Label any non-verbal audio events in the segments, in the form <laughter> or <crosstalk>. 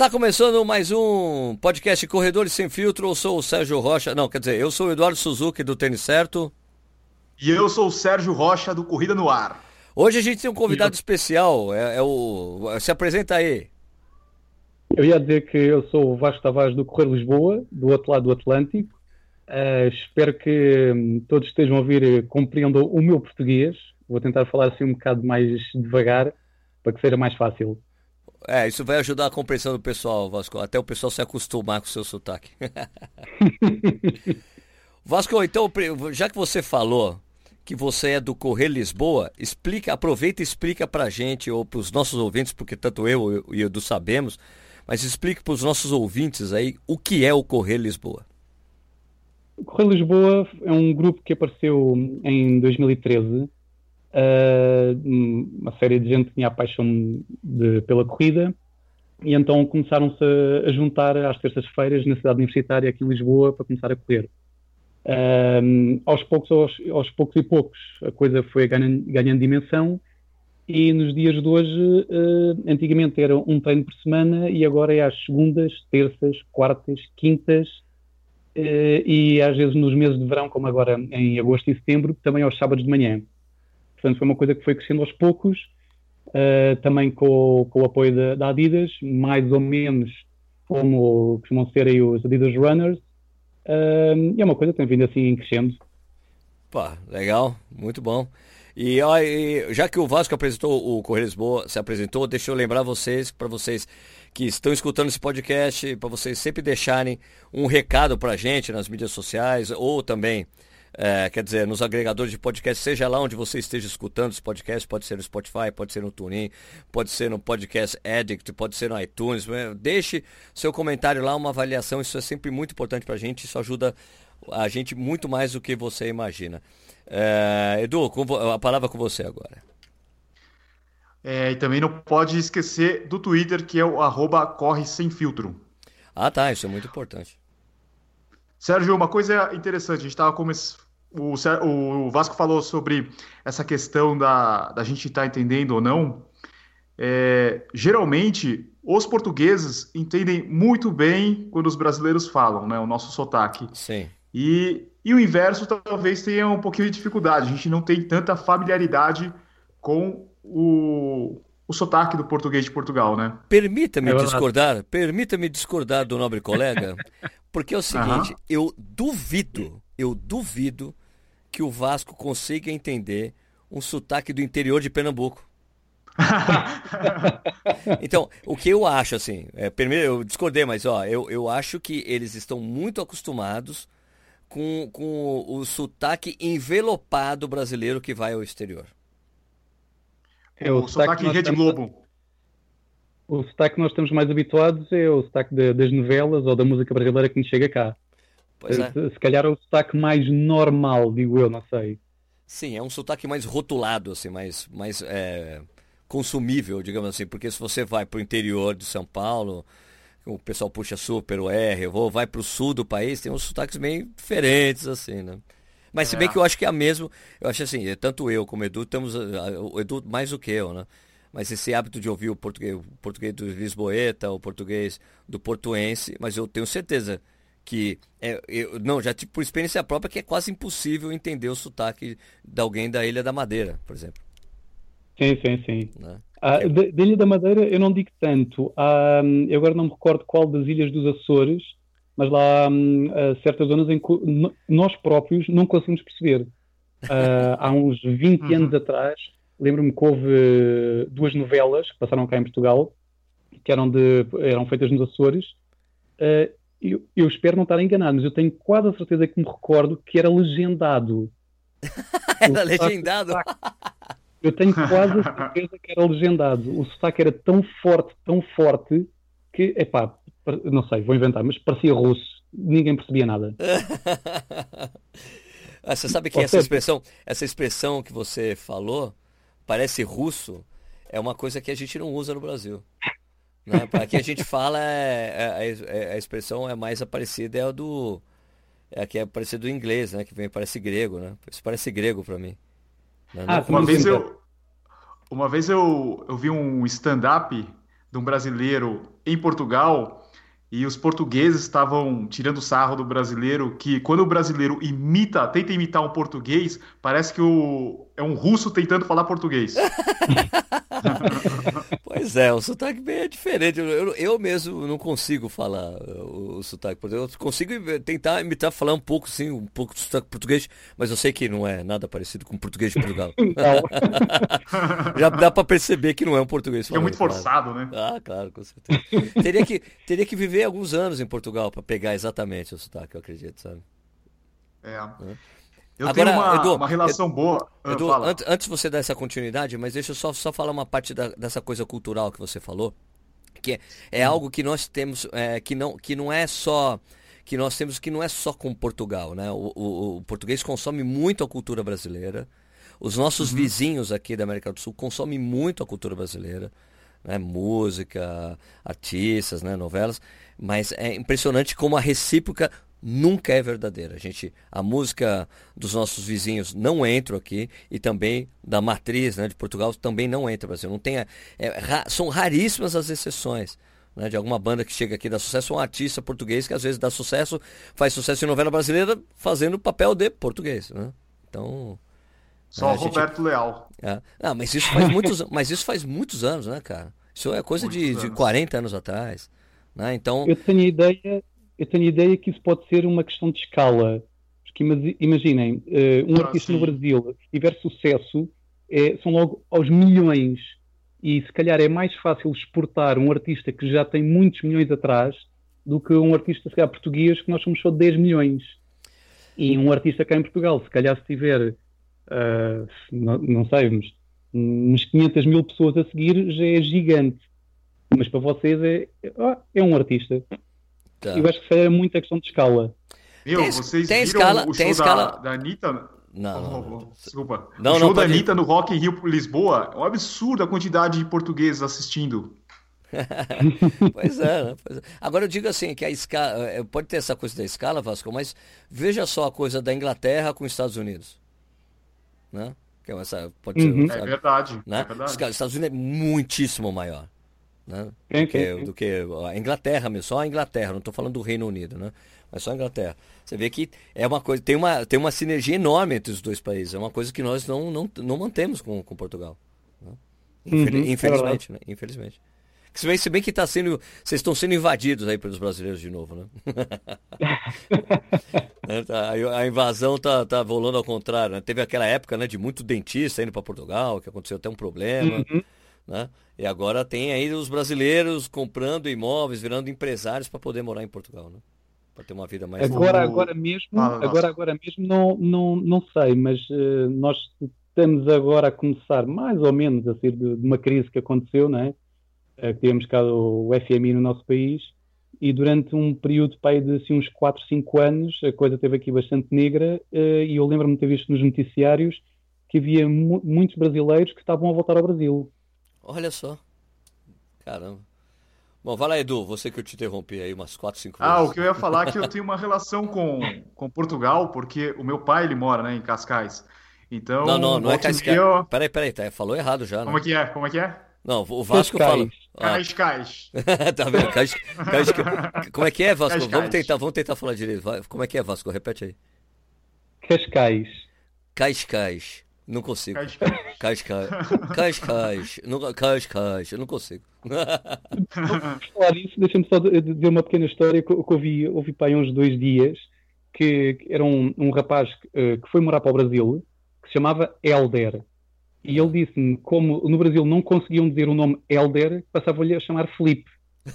Está começando mais um podcast Corredores Sem Filtro. Eu sou o Sérgio Rocha. Não, quer dizer, eu sou o Eduardo Suzuki do Tênis Certo. E eu sou o Sérgio Rocha do Corrida no Ar. Hoje a gente tem um convidado especial. É, é o. Se apresenta aí. Eu ia dizer que eu sou o Vasco Tavares do Correio Lisboa, do outro lado do Atlântico. Uh, espero que um, todos estejam a ouvir e compreendam o meu português. Vou tentar falar assim um bocado mais devagar para que seja mais fácil. É, isso vai ajudar a compreensão do pessoal, Vasco. Até o pessoal se acostumar com o seu sotaque. <laughs> Vasco, então, já que você falou que você é do Correio Lisboa, explica, aproveita e explica pra gente, ou pros nossos ouvintes, porque tanto eu e o Edu sabemos, mas explique para os nossos ouvintes aí o que é o Correio Lisboa. O Correio Lisboa é um grupo que apareceu em 2013 uh, uma série de gente tinha a paixão de, pela corrida e então começaram-se a, a, juntar às terças-feiras na cidade universitária aqui em Lisboa para começar a correr. Uh, aos poucos, aos, aos, poucos e poucos, a coisa foi ganhando, ganhando dimensão e nos dias de hoje, uh, antigamente era um treino por semana e agora é às segundas, terças, quartas, quintas e às vezes nos meses de verão, como agora em agosto e setembro, também aos sábados de manhã. Portanto, foi uma coisa que foi crescendo aos poucos, uh, também com, com, o apoio da, da, Adidas, mais ou menos como costumam ser aí os Adidas Runners, uh, e é uma coisa que tem vindo assim crescendo. Pá, legal, muito bom. E, e, já que o Vasco apresentou, o Correio Lisboa se apresentou, deixa eu lembrar vocês, para vocês que estão escutando esse podcast, para vocês sempre deixarem um recado para a gente nas mídias sociais ou também é, quer dizer, nos agregadores de podcast, seja lá onde você esteja escutando esse podcast, pode ser no Spotify, pode ser no TuneIn, pode ser no Podcast Addict, pode ser no iTunes. Deixe seu comentário lá, uma avaliação, isso é sempre muito importante para a gente, isso ajuda a gente muito mais do que você imagina. É, Edu, a palavra com você agora. É, e também não pode esquecer do Twitter, que é o arroba corre sem filtro. Ah, tá, isso é muito importante. Sérgio, uma coisa interessante, a gente estava o, o, Vasco falou sobre essa questão da, da gente estar tá entendendo ou não. É, geralmente, os portugueses entendem muito bem quando os brasileiros falam, né? O nosso sotaque. Sim. E, e o inverso talvez tenha um pouquinho de dificuldade. A gente não tem tanta familiaridade com o, o sotaque do português de Portugal, né? Permita-me é discordar, permita-me discordar do nobre colega, porque é o <laughs> seguinte, uhum. eu duvido, eu duvido que o Vasco consiga entender um sotaque do interior de Pernambuco. <laughs> então, o que eu acho, assim, é, primeiro eu discordei, mas ó, eu, eu acho que eles estão muito acostumados com, com o sotaque envelopado brasileiro que vai ao exterior. É o, o sotaque, sotaque Rede Globo. O sotaque que nós estamos mais habituados é o sotaque de, das novelas ou da música brasileira que nos chega cá. Pois é. Se, se calhar é o sotaque mais normal, digo eu, não sei. Sim, é um sotaque mais rotulado, assim, mais, mais é, consumível, digamos assim, porque se você vai para o interior de São Paulo, o pessoal puxa super o R, ou vai para o sul do país, tem uns sotaques meio diferentes, assim, né? Mas se bem é. que eu acho que é a mesma, eu acho assim, tanto eu como o Edu, estamos, o Edu mais do que eu, né? Mas esse hábito de ouvir o português, o português do Lisboeta, o português do portuense, mas eu tenho certeza que, é, eu, não, já tipo, por experiência própria, que é quase impossível entender o sotaque de alguém da Ilha da Madeira, por exemplo. Sim, sim, sim. Né? Ah, da Ilha da Madeira eu não digo tanto. Ah, eu agora não me recordo qual das ilhas dos Açores, mas lá há hum, certas zonas em que nós próprios não conseguimos perceber. Uh, há uns 20 uhum. anos atrás, lembro-me que houve duas novelas que passaram cá em Portugal, que eram, de, eram feitas nos Açores. Uh, eu, eu, espero não estar enganado, mas eu tenho quase a certeza que me recordo que era legendado. <laughs> era legendado? Eu tenho quase a certeza que era legendado. O sotaque era tão forte, tão forte, que, epá, não sei, vou inventar, mas parecia russo, ninguém percebia nada. <laughs> ah, você sabe que essa expressão, essa expressão que você falou, parece russo, é uma coisa que a gente não usa no Brasil. Né? Aqui a gente fala, é, é, é, a expressão é mais parecida é a do. É a que é parecida do inglês, né? Que vem, parece grego, né? Isso parece grego para mim. Né? Ah, uma vez eu. Uma vez eu, eu vi um stand-up de um brasileiro em Portugal e os portugueses estavam tirando sarro do brasileiro, que quando o brasileiro imita, tenta imitar um português, parece que o, é um russo tentando falar português. <laughs> pois é, o sotaque bem é diferente. Eu, eu mesmo não consigo falar o, o sotaque português. Eu consigo tentar imitar, falar um pouco, sim, um pouco de sotaque português, mas eu sei que não é nada parecido com o português de Portugal. <laughs> <laughs> Já dá para perceber que não é um português falando, É muito forçado, claro. né? Ah, claro, com certeza. <laughs> teria, que, teria que viver alguns anos em Portugal para pegar exatamente o sotaque, eu acredito, sabe? É. é. Eu Agora, tenho uma, Edu, uma relação Edu, boa. Ah, Edu, antes, antes de você dar essa continuidade, mas deixa eu só, só falar uma parte da, dessa coisa cultural que você falou, que é, é hum. algo que nós temos, é, que, não, que não é só que nós temos que não é só com Portugal, né? O, o, o português consome muito a cultura brasileira. Os nossos uhum. vizinhos aqui da América do Sul consomem muito a cultura brasileira, né? Música, artistas, né? Novelas. Mas é impressionante como a recíproca nunca é verdadeira. A gente, a música dos nossos vizinhos não entra aqui e também da matriz né, de Portugal também não entra no Brasil. Não tem, é, ra, são raríssimas as exceções. Né, de alguma banda que chega aqui dá sucesso, um artista português que às vezes dá sucesso, faz sucesso em novela brasileira fazendo papel de português. Né? Então. Só o gente... Roberto Leal. É. Ah, mas isso faz muitos, <laughs> mas isso faz muitos anos, né, cara? Isso é coisa de, de 40 anos atrás. Né? Então... Eu tenho ideia eu tenho a ideia que isso pode ser uma questão de escala. Porque imaginem, uh, um ah, artista sim. no Brasil, se tiver sucesso, é, são logo aos milhões. E se calhar é mais fácil exportar um artista que já tem muitos milhões atrás do que um artista, se calhar, português, que nós somos só 10 milhões. E um artista cá em Portugal, se calhar se tiver, uh, não, não sei, uns, uns 500 mil pessoas a seguir, já é gigante. Mas para vocês é, é um artista. Tá. Eu acho que é muita questão de escala. Meu, tem, vocês tem viram escala, o show tem escala... da, da Anitta? Não, não, não, oh, Desculpa. Não, o show não, da Anitta ir. no Rock in Rio Lisboa é um absurdo a quantidade de portugueses assistindo. <laughs> pois, é, né? pois é. Agora eu digo assim, que a escala. Eh, pode ter essa coisa da escala, Vasco, mas veja só a coisa da Inglaterra com os Estados Unidos. Né? Que é, essa, pode uhum. ser, é, verdade, né? é verdade. Os Estados Unidos é muitíssimo maior né? do, que, do que a Inglaterra mesmo, só a Inglaterra, não estou falando do Reino Unido, né? Mas só a Inglaterra. Você vê que é uma coisa, tem uma, tem uma sinergia enorme entre os dois países. É uma coisa que nós não, não, não mantemos com, com Portugal. Né? Infel, uhum, infelizmente, é né? Infelizmente. Se bem, se bem que tá sendo, vocês estão sendo invadidos aí pelos brasileiros de novo, né? Né, <laughs> <laughs> tá, a invasão tá, tá rolando ao contrário. Né? Teve aquela época né, de muito dentista indo para Portugal, que aconteceu até um problema. Uhum. Né? E agora tem aí os brasileiros comprando imóveis, virando empresários para poder morar em Portugal, né? Para ter uma vida mais Agora, agora mesmo, ah, agora, agora mesmo não, não, não sei, mas uh, nós estamos agora a começar mais ou menos a sair de, de uma crise que aconteceu, né? Uh, que tivemos cá o FMI no nosso país e durante um período pai de assim, uns 4, 5 anos a coisa esteve aqui bastante negra uh, e eu lembro-me de ter visto nos noticiários que havia mu muitos brasileiros que estavam a voltar ao Brasil. Olha só. Caramba. Bom, vai lá, Edu, você que eu te interrompi aí umas 4, 5 vezes. Ah, o que eu ia falar é que eu <laughs> tenho uma relação com, com Portugal, porque o meu pai, ele mora, né, em Cascais. Então, não, não, não é Cascais. Eu... Peraí, peraí, tá, falou errado já, né? Como é que é? Como é que é? Não, o Vasco fala. Ah. Cascais. <laughs> tá vendo? Cais, Cais, como é que é, Vasco? Cascais. Vamos tentar, vamos tentar falar direito. Como é que é, Vasco? Repete aí. Cascais. Cascais. Não consigo. Cascais. Cascais. Cascais. Eu não consigo. <laughs> falar isso, deixa-me só dizer uma pequena história que, eu ouvi, ouvi para aí uns dois dias, que, era um, um rapaz que, eh, que foi morar para o Brasil, que se chamava Elder. E ele disse-me, como no Brasil não conseguiam dizer o nome Elder, passavam-lhe a chamar Felipe. <laughs>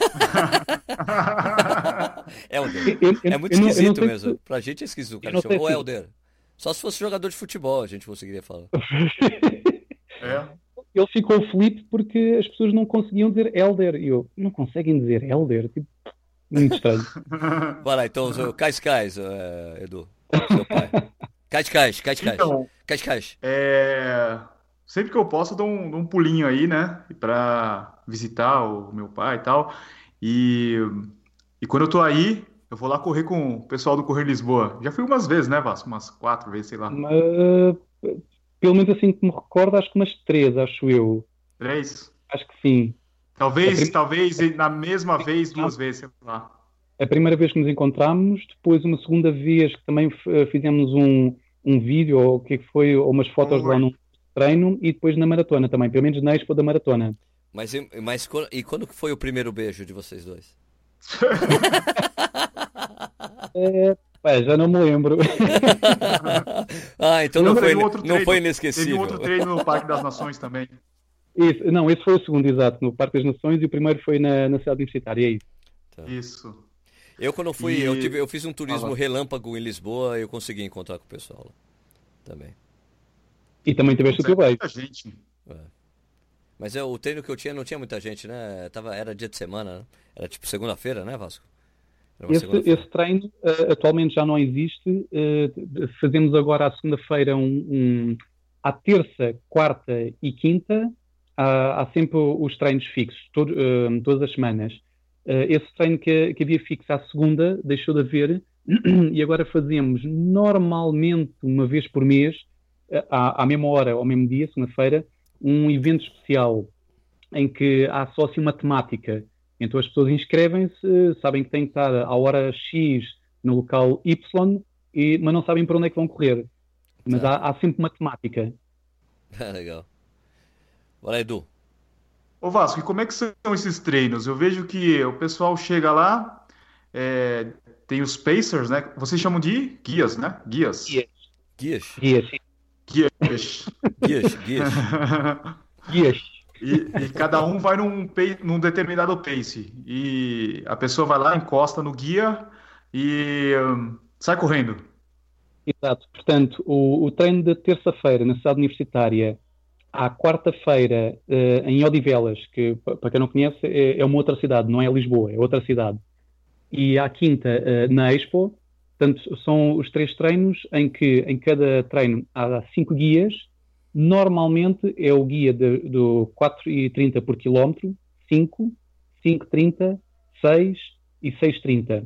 Elder. Eu, eu, é muito esquisito não, mesmo. Se... Para a gente é esquisito. O cara chamou se... Só se fosse jogador de futebol a gente conseguiria falar. <laughs> é. Ele ficou Felipe porque as pessoas não conseguiam dizer Elder. E eu, não conseguem dizer Elder? Tipo, muito estranho. <laughs> Bora então, Cais Cais, uh, Edu. Seu pai. Cais Cais, Cais Cais. Então, Cais Cais. É... Sempre que eu posso, eu dou um, dou um pulinho aí, né? Pra visitar o meu pai e tal. E, e quando eu tô aí, eu vou lá correr com o pessoal do Correr Lisboa. Já fui umas vezes, né, Vasco? Umas quatro vezes, sei lá. Uh, pelo menos assim que me recordo, acho que umas três, acho eu. Três? Acho que sim. Talvez, prim... talvez na mesma vez, duas vezes, sei lá. A primeira vez que nos encontramos, depois uma segunda vez que também fizemos um, um vídeo, ou o que é foi, ou umas fotos lá no treino, e depois na maratona também, pelo menos na Expo da Maratona. Mas, mas e quando foi o primeiro beijo de vocês dois? <laughs> é, Ué, já não me lembro. <laughs> ah, então não foi, não foi inesquecível. Teve um outro treino no Parque das Nações também. Isso, não, esse foi o segundo, exato, no Parque das Nações e o primeiro foi na, na cidade universitária, é isso. Tá. Isso. Eu quando fui, e... eu, tive, eu fiz um turismo ah, relâmpago em Lisboa e eu consegui encontrar com o pessoal também. E também tiveste o teu. Muita gente. É. Mas é, o treino que eu tinha não tinha muita gente, né? Tava, era dia de semana, né? Era tipo segunda-feira, né, Vasco? Esse, esse, treino uh, atualmente já não existe. Uh, fazemos agora à segunda-feira um, um, à terça, quarta e quinta. Há, há sempre os treinos fixos, todo, uh, todas as semanas. esse treino que, que, havia fixo à segunda deixou de haver <clears throat> e agora fazemos normalmente uma vez por mês, à, à mesma hora, ao mesmo dia, segunda-feira, um evento especial em que há só assim uma temática então as pessoas inscrevem-se, sabem que têm que estar à hora X no local Y, e, mas não sabem para onde é que vão correr. Mas tá. há, há, sempre uma temática. Ah, <laughs> legal. Bora, Edu. Ô Vasco, e como é que são esses treinos? Eu vejo que o pessoal chega lá, é, tem os Pacers, né? Vocês chamam de guias, né? Guias. Guias. Guias. Guias. Guias. Guias. Guias. guias. E, e, cada um vai num, num, determinado pace. E a pessoa vai lá, encosta no guia e um, sai correndo. Exato. Portanto, o, o treino da terça-feira na cidade universitária, à quarta-feira uh, em Odivelas, que para quem não conhece é, é, uma outra cidade, não é Lisboa, é outra cidade. E à quinta uh, na Expo. Portanto, são os três treinos em que em cada treino há cinco guias Normalmente é o guia de, do 4,30 por quilómetro, 5, 5,30, 6 e 6,30.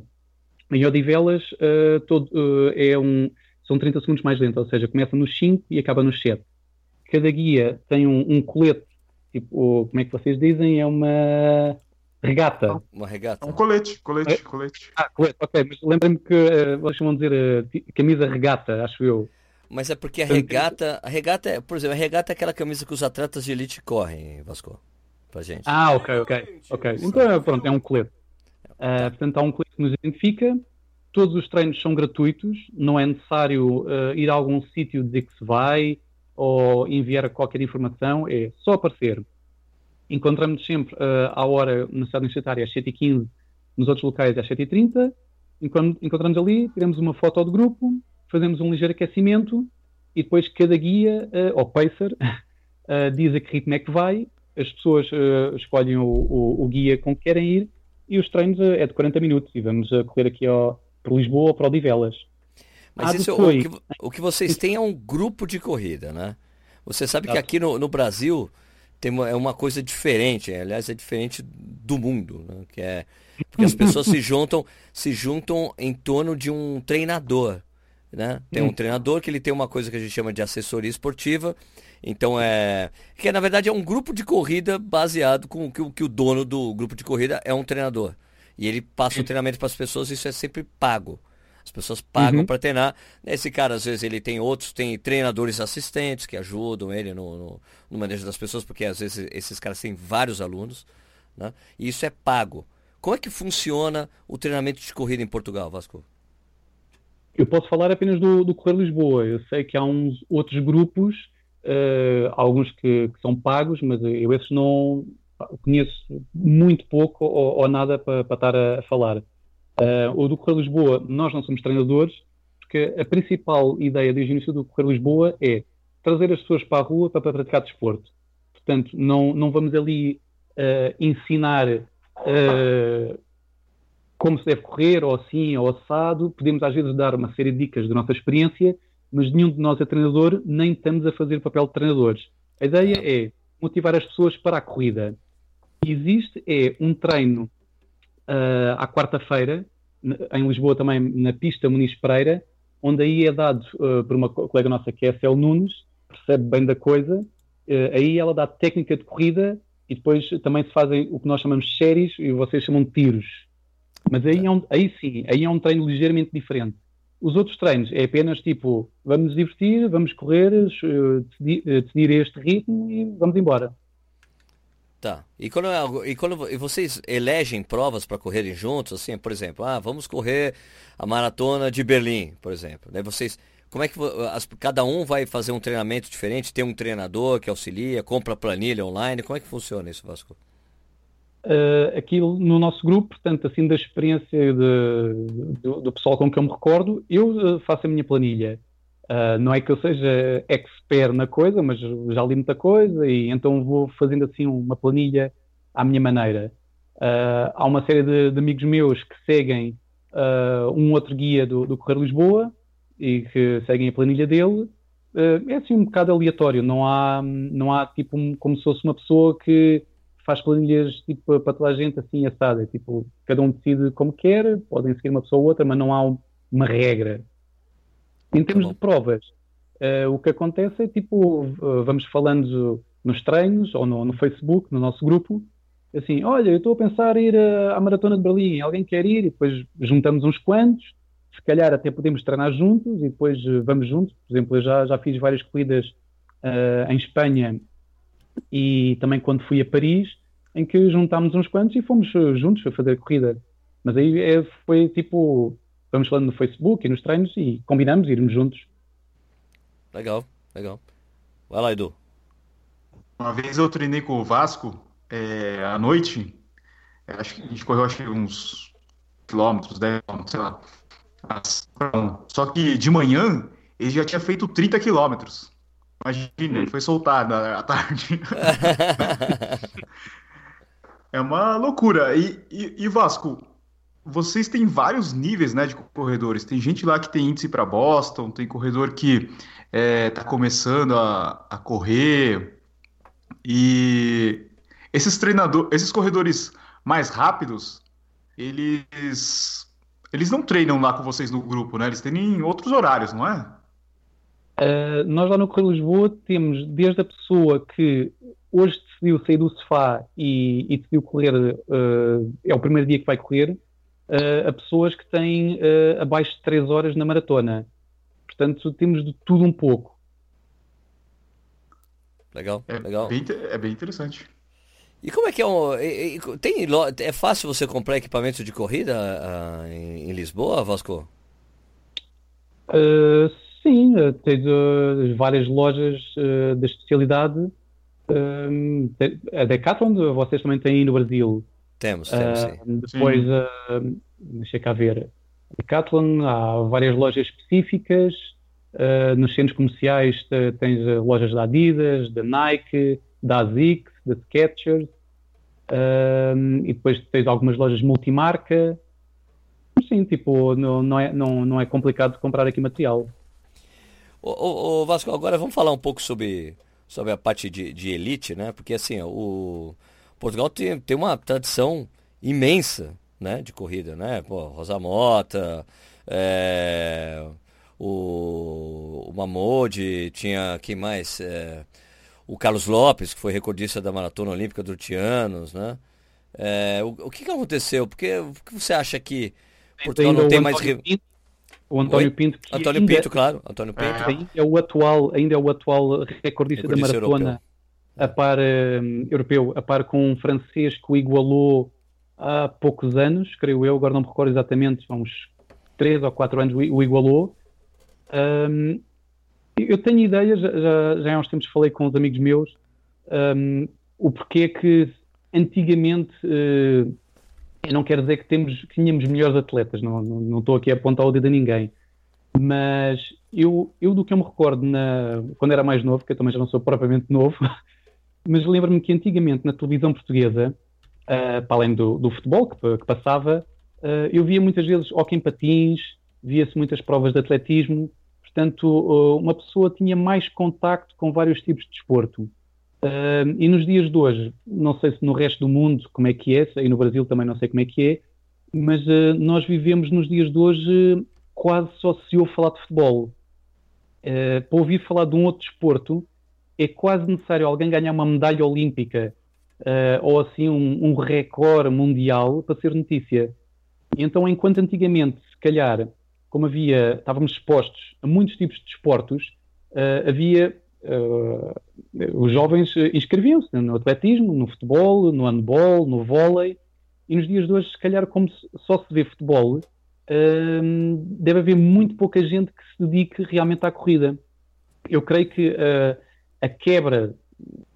Em Odivelas uh, todo, uh, é um, são 30 segundos mais lento, ou seja, começa nos 5 e acaba nos 7. Cada guia tem um, um colete, tipo, como é que vocês dizem? É uma regata. Uma regata. Um colete, colete, é? colete. Ah, colete, ok, mas lembrem-me que uh, chamam de dizer uh, camisa regata, acho eu. Mas é porque a regata, a regata é, por exemplo, a regata é aquela camisa que os atletas de elite correm, Vasco, pra gente. Ah, ok, ok, ok. Então, pronto, é um colete. Uh, portanto, há um colete que nos identifica. Todos os treinos são gratuitos, não é necessário uh, ir a algum sítio dizer que se vai ou enviar qualquer informação, é só aparecer. Encontramos sempre uh, à hora na cidade universitária às 7h15, nos outros locais às 7h30. Encontramos ali, tiramos uma foto do grupo, fazemos um ligeiro aquecimento e depois cada guia, uh, ou pacer, uh, <laughs> diz a que ritmo é que vai, as pessoas uh, escolhem o, o, o, guia com que querem ir e os treinos é de 40 minutos e vamos a correr aqui ao, para Lisboa ou para Odivelas. Mas ah, isso, depois... o, que, o que vocês têm é um grupo de corrida, né? Você sabe que aqui no, no Brasil tem uma, é uma coisa diferente, aliás, é diferente do mundo, né? que é porque as pessoas se <laughs> juntam, se juntam em torno de um treinador. Né? Tem um hum. treinador que ele tem uma coisa que a gente chama de assessoria esportiva. Então é. Que na verdade é um grupo de corrida baseado com que, que o dono do grupo de corrida é um treinador. E ele passa o treinamento para as pessoas, isso é sempre pago. As pessoas pagam uhum. para treinar. Esse cara, às vezes, ele tem outros, tem treinadores assistentes que ajudam ele no, no, no manejo das pessoas, porque às vezes esses caras têm vários alunos. Né? E isso é pago. Como é que funciona o treinamento de corrida em Portugal, Vasco? Eu posso falar apenas do, do Correio Lisboa. Eu sei que há uns outros grupos, uh, alguns que, que, são pagos, mas eu esses não conheço muito pouco ou, ou nada para, para estar a, a falar. Uh, o do Correio Lisboa, nós não somos treinadores, porque a principal ideia desde o início do Correio Lisboa é trazer as pessoas para a rua para, para praticar desporto. Portanto, não, não vamos ali uh, ensinar uh, como se deve correr, ou assim, ou assado. Podemos às vezes dar uma série de dicas da nossa experiência, mas nenhum de nós é treinador, nem estamos a fazer o papel de treinadores. A ideia é motivar as pessoas para a corrida. Existe é um treino uh, à quarta-feira, em Lisboa também, na pista Muniz Pereira, onde aí é dado uh, por uma colega nossa que é a Cel Nunes, percebe bem da coisa, uh, aí ela dá técnica de corrida e depois também se fazem o que nós chamamos de séries e vocês chamam de tiros. Mas aí, é um, aí sim, aí é um treino ligeiramente diferente. Os outros treinos é apenas tipo, vamos nos divertir, vamos correr, decidir, uh, decidir este ritmo e vamos embora. Tá. E quando, é e quando e vocês elegem provas para correrem juntos, assim, por exemplo, ah, vamos correr a maratona de Berlim, por exemplo. Daí vocês, como é que as, cada um vai fazer um treinamento diferente? Tem um treinador que auxilia, compra planilha online? Como é que funciona isso, Vasco? Uh, aqui no nosso grupo, portanto, assim da experiência de, do, do, pessoal com que eu me recordo, eu uh, faço a minha planilha. Uh, não é que eu seja expert na coisa, mas já li muita coisa e então vou fazendo assim uma planilha à minha maneira. Há uma série de, de, amigos meus que seguem um outro guia do, do Correio Lisboa e que seguem a planilha dele. é assim um bocado aleatório, não há, não há tipo como se fosse uma pessoa que faz planilhas tipo, para toda a gente assim assada. Tipo, cada um decide como quer, podem seguir uma pessoa ou outra, mas não há uma regra em termos de provas, uh, o que acontece é tipo, uh, vamos falando nos treinos ou no, no, Facebook, no nosso grupo, assim, olha, eu estou a pensar em ir a, à Maratona de Berlim, alguém quer ir? E depois juntamos uns quantos, se calhar até podemos treinar juntos e depois uh, vamos juntos. Por exemplo, eu já, já fiz várias corridas em Espanha e também quando fui a Paris, em que juntámos uns quantos e fomos juntos a fazer a corrida. Mas aí é, foi tipo vamos falando no Facebook e nos treinos e combinamos irmos juntos. Legal, legal. Vai lá, Edu. Uma vez eu treinei com o Vasco é, à noite. É, acho que a gente correu acho que uns quilômetros, 10 quilômetros, sei lá. Só que de manhã ele já tinha feito 30 quilômetros. Imagina, ele foi soltado à tarde. <laughs> é uma loucura. E, e, e Vasco, vocês têm vários níveis né, de corredores. Tem gente lá que tem índice para Boston, tem corredor que está é, tá começando a, a correr. E esses treinadores, esses corredores mais rápidos, eles eles não treinam lá com vocês no grupo, né? Eles têm outros horários, não é? Uh, nós lá no Correio Lisboa temos desde a pessoa que hoje decidiu sair do sofá e, e decidiu correr, uh, é o primeiro dia que vai correr, uh, a pessoas que têm uh, abaixo de 3 horas na maratona. Portanto, temos de tudo um pouco. Legal, é legal. Bem, é bem interessante. E como é que é um. Tem, é fácil você comprar equipamento de corrida uh, em, em, Lisboa, Vasco? Uh, sim, tens uh, várias lojas da especialidade. a Decathlon, vocês também têm aí no Brasil. Temos, temos, sim. Depois, sim. Uh, deixa cá ver, Decathlon, há várias lojas específicas, uh, nos centros comerciais tens lojas da Adidas, da Nike, da ASICS, da Skechers, uh, e depois tens algumas lojas multimarca. Sim, tipo, não, não, é, não, não é complicado comprar aqui material. O, Vasco, agora vamos falar um pouco sobre, sobre a parte de, de elite, né? Porque assim, o Portugal tem, tem uma tradição imensa né, de corrida, né? Pô, Rosa Mota, é, o, o Mamode, tinha quem mais? É, o Carlos Lopes, que foi recordista da Maratona Olímpica do Tianos, né? É, o, o que, que aconteceu? Porque o que você acha que Portugal não tem mais... Pinto, o António Oi? Pinto. Que António ainda, Pinto, claro. António Pinto. É, é o atual, ainda é o atual recordista, recordista da maratona. Europeu a par um, europeu, a par com um francês que o igualou há poucos anos, creio eu, agora não me recordo exatamente, há uns 3 ou 4 anos o igualou. Um, eu tenho ideia, já, já, há uns tempos falei com os amigos meus, um, o porquê que antigamente, uh, eu não quero dizer que, temos, que tínhamos melhores atletas, não, não, não estou aqui a apontar o dedo a ninguém, mas eu, eu do que eu me recordo na, quando era mais novo, que eu também já não sou propriamente novo, <laughs> mas lembro-me que antigamente na televisão portuguesa, uh, para além do, do futebol que, que passava, uh, eu via muitas vezes hockey em patins, via-se muitas provas de atletismo, portanto, uh, uma pessoa tinha mais contacto com vários tipos de desporto. E nos dias de hoje, não sei se no resto do mundo como é que é, e no Brasil também não sei como é que é, mas nós vivemos nos dias de hoje quase só se ouve falar de futebol. para ouvir falar de um outro desporto, é quase necessário alguém ganhar uma medalha olímpica uh, ou assim um, um recorde mundial para ser notícia. Então, enquanto antigamente, se calhar, como havia, estávamos expostos a muitos tipos de desportos, uh, havia Uh, os jovens inscreviam-se no atletismo, no futebol, no handball, no vôlei, e nos dias de hoje, se calhar, como só se vê futebol, uh, deve haver muito pouca gente que se dedique realmente à corrida. Eu creio que uh, a quebra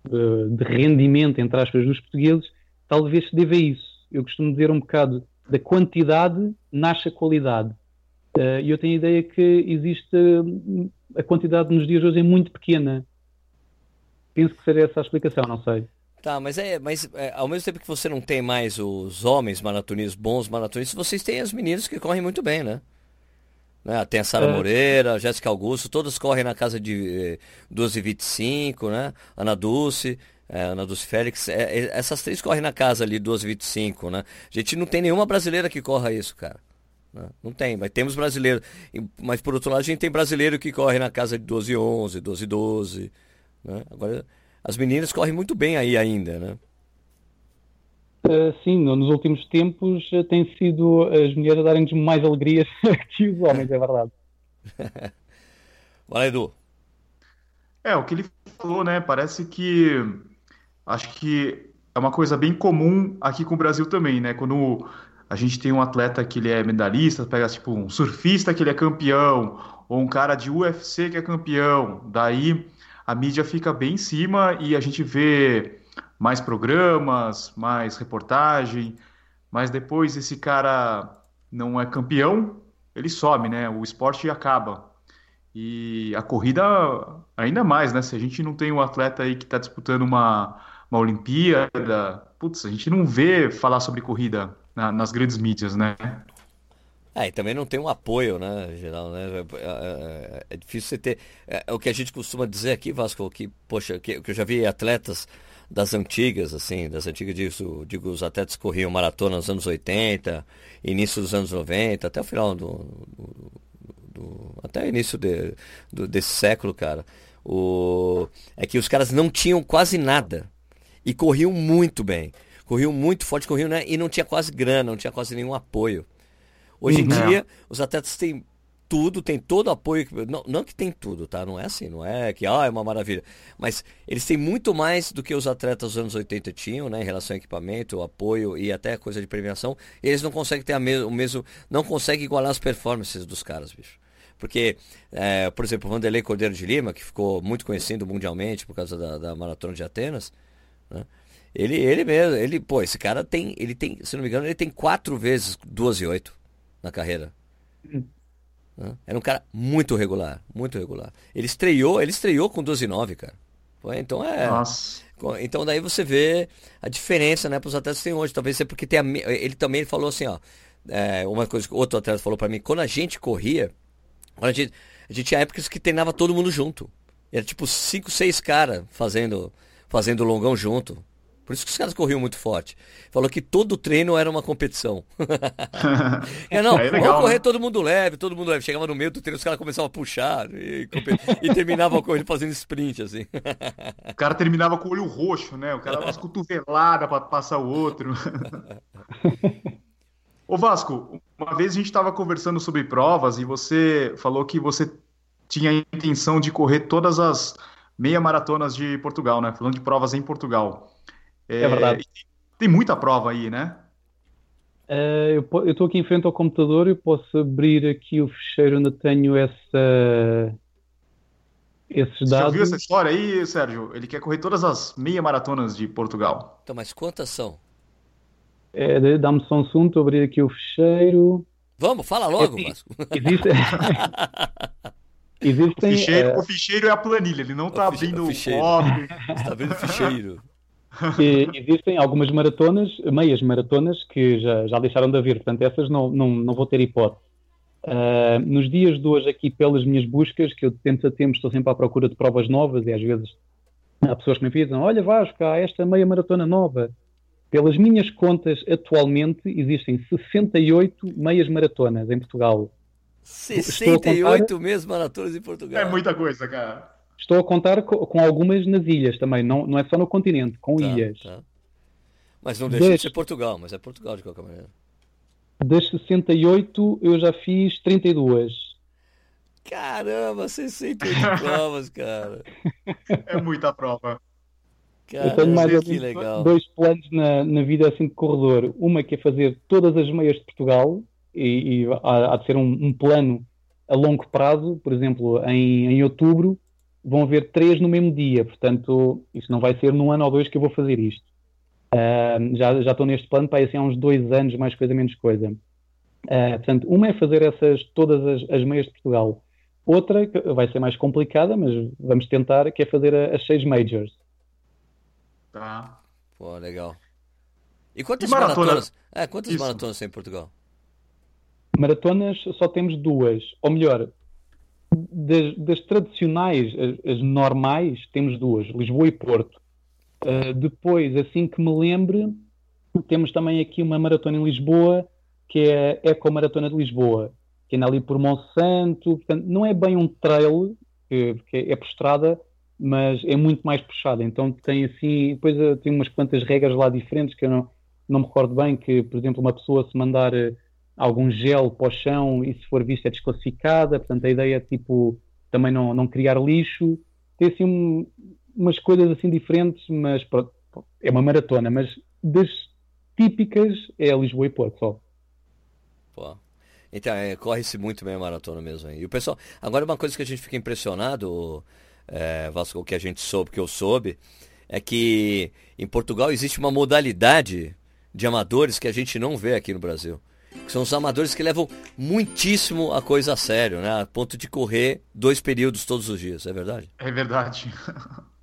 de, de, rendimento, entre aspas, dos portugueses, talvez se deva a isso. Eu costumo dizer um bocado da quantidade nasce a qualidade. E eu tenho a ideia que existe a quantidade nos dias de hoje é muito pequena. Penso que seria essa a explicação, não sei. Tá, mas é, mas é, ao mesmo tempo que você não tem mais os homens maratonistas, bons maratonistas, vocês têm as meninas que correm muito bem, né? né? Tem a Sara é. Moreira, a Jéssica Augusto, todas correm na casa de eh, 12h25, né? Ana Dulce, é, Ana Dulce Félix, essas três correm na casa ali, 12h25, né? A gente não tem nenhuma brasileira que corra isso, cara. Né? Não tem, mas temos brasileiro. Mas por outro lado, a gente tem brasileiro que corre na casa de 12 11, 12 12. Né? Agora, as meninas correm muito bem aí ainda, né? Uh, sim, nos últimos tempos uh, tem sido as mulheres a darem-nos mais alegrias <laughs> que os homens, é verdade. <laughs> Vai, Edu. É, o que ele falou, né? Parece que acho que é uma coisa bem comum aqui com o Brasil também, né? Quando a gente tem um atleta que ele é medalhista, pega tipo um surfista que ele é campeão, ou um cara de UFC que é campeão, daí a mídia fica bem em cima e a gente vê mais programas, mais reportagem, mas depois esse cara não é campeão, ele some, né? O esporte acaba. E a corrida ainda mais, né? Se a gente não tem um atleta aí que está disputando uma, uma Olimpíada, putz, a gente não vê falar sobre corrida na, nas grandes mídias, né? É, e também não tem um apoio, né, geral, né? É, é, é, é difícil você ter. É, é, o que a gente costuma dizer aqui, Vasco, que, poxa, que, que eu já vi atletas das antigas, assim, das antigas, digo, digo, os atletas corriam maratona nos anos 80, início dos anos 90, até o final do. do, do até o início de, do, desse século, cara. O, é que os caras não tinham quase nada e corriam muito bem corriam muito forte, corriam, né? E não tinha quase grana, não tinha quase nenhum apoio. Hoje em uhum. dia, os atletas têm tudo, tem todo o apoio. Não, não que tem tudo, tá? Não é assim, não é que ah, é uma maravilha. Mas eles têm muito mais do que os atletas dos anos 80 tinham, né? Em relação ao equipamento, apoio e até coisa de premiação. Eles não conseguem ter a me o mesmo. Não conseguem igualar as performances dos caras, bicho. Porque, é, por exemplo, o Vanderlei Cordeiro de Lima, que ficou muito conhecido mundialmente por causa da, da maratona de Atenas, né? Ele, ele mesmo, ele, pô, esse cara tem, ele tem, se não me engano, ele tem quatro vezes 2 e 8 na carreira. Hum. Era um cara muito regular, muito regular. Ele estreou, ele estreou com 12 e 9, cara. Então é. Nossa. Então daí você vê a diferença, né, para os atletas que tem hoje. Talvez seja porque tem a, ele também ele falou assim, ó, é, uma coisa que outro atleta falou para mim, quando a gente corria, a gente, a gente tinha épocas que treinava todo mundo junto. Era tipo cinco, seis caras fazendo fazendo longão junto. Por isso que os caras corriam muito forte. Falou que todo treino era uma competição. <laughs> é, não, é legal, vamos correr né? todo mundo leve, todo mundo leve. Chegava no meio do treino, os caras começavam a puxar e, e terminava a corrida fazendo sprint, assim. o cara terminava com o olho roxo, né? O cara dava umas cotoveladas para passar o outro. <laughs> Ô Vasco, uma vez a gente estava conversando sobre provas e você falou que você tinha a intenção de correr todas as meia maratonas de Portugal, né? Falando de provas em Portugal. É, é verdade. Tem muita prova aí, né? Uh, eu estou aqui em frente ao computador e posso abrir aqui o fecheiro onde tenho essa, esses Você dados. já viu essa história aí, Sérgio? Ele quer correr todas as meia maratonas de Portugal. Então, mas quantas são? É, Dá-me só um segundo, estou a abrir aqui o fecheiro. Vamos, fala logo, é, Vasco. <laughs> Existe... Existem, o, ficheiro, é... o ficheiro é a planilha, ele não está abrindo o, o Você está abrindo o ficheiro. E existem algumas maratonas, meias maratonas, que já, já deixaram de haver, portanto, essas não, não, não vou ter hipótese. Uh, nos dias de hoje, aqui pelas minhas buscas, que eu de tempos a tempos estou sempre à procura de provas novas, e às vezes há pessoas que me dizem: Olha, Vasco, há esta meia maratona nova. Pelas minhas contas, atualmente existem 68 meias maratonas em Portugal. 68 mesmo maratonas em Portugal. É muita coisa, cara. Estou a contar com, com, algumas nas ilhas também, não, não é só no continente, com tá, ilhas. Tá. Mas não deixa das, de ser Portugal, mas é Portugal de qualquer maneira. Das 68 eu já fiz 32. Caramba, 68 provas, <laughs> cara. É muita prova. Cara, eu tenho mais que legal. dois planos na, na vida assim de corredor. Uma que é fazer todas as meias de Portugal e, e há, há, de ser um, um, plano a longo prazo. Por exemplo, em, em outubro vão haver três no mesmo dia. Portanto, isso não vai ser num ano ou dois que eu vou fazer isto. Uh, já, já estou neste plano para assim há uns dois anos, mais coisa menos coisa. Uh, portanto, uma é fazer essas todas as, as meias de Portugal. Outra, que vai ser mais complicada, mas vamos tentar, que é fazer as seis majors. Tá. Pô, legal. E quantas e maratona? maratonas? É, quantas Isso. maratonas tem em Portugal? Maratonas só temos duas. Ou melhor, das, das tradicionais, as, as, normais, temos duas, Lisboa e Porto. Uh, depois, assim que me lembre, temos também aqui uma maratona em Lisboa, que é a Eco Maratona de Lisboa, que anda ali por Monsanto. Portanto, não é bem um trail, porque é por estrada, mas é muito mais puxada. Então tem assim, depois eh, tem umas quantas regras lá diferentes que eu não, não me recordo bem, que, por exemplo, uma pessoa se mandar uh, algum gel para o chão e se for vista é desclassificada, portanto a ideia é tipo também não, não criar lixo, tem assim um, umas coisas assim diferentes, mas pronto, é uma maratona, mas das típicas é Lisboa e Porto só. Pô. Então, é, corre-se muito bem a maratona mesmo. Hein? E o pessoal. Agora, uma coisa que a gente fica impressionado, é, Vasco, que a gente soube, que eu soube, é que em Portugal existe uma modalidade de amadores que a gente não vê aqui no Brasil que são os amadores que levam muitíssimo a coisa a sério, né? A ponto de correr dois períodos todos os dias, é verdade? É verdade. <laughs>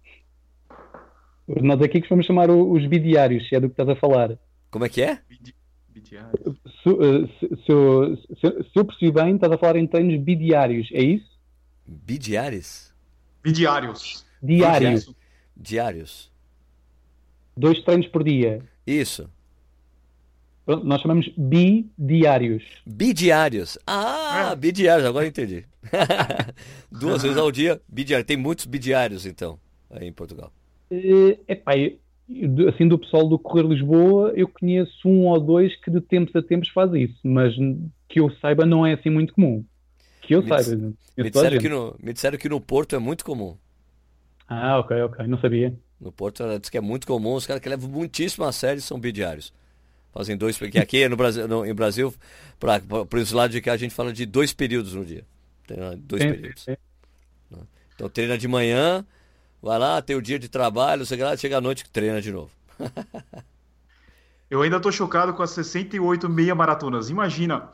Nós aqui costumamos chamar os bidiários, se é do que estás a falar. Como é que é? Bidiários. Se, eh, se, se, se, eu percebi bem, estás a falar em treinos bidiários, é isso? Bidiários? Bidiários. Diários. Diários. Dois treinos por dia. Isso. Nós chamamos bidiários. Bidiários. Ah, é. bidiários, agora entendi. <laughs> Duas vezes ao dia, bidiário. Tem muitos bidiários, então, aí em Portugal. É, epá, assim, do pessoal do Correr Lisboa, eu conheço um ou dois que de tempos a tempos faz isso, mas que eu saiba não é assim muito comum. Que eu me saiba. Me disseram, que no, me disseram que no Porto é muito comum. Ah, ok, ok, não sabia. No Porto, diz que é muito comum, os caras que levam muitíssimo a sério são bidiários. Fazem dois, porque aqui no Brasil, no, em Brasil, para esse lado de cá, a gente fala de dois períodos no dia. Tem dois sim, períodos. Sim. Né? Então treina de manhã, vai lá, tem o dia de trabalho, chega lá, chega à noite treina de novo. <laughs> Eu ainda estou chocado com as 68 meia maratonas. Imagina,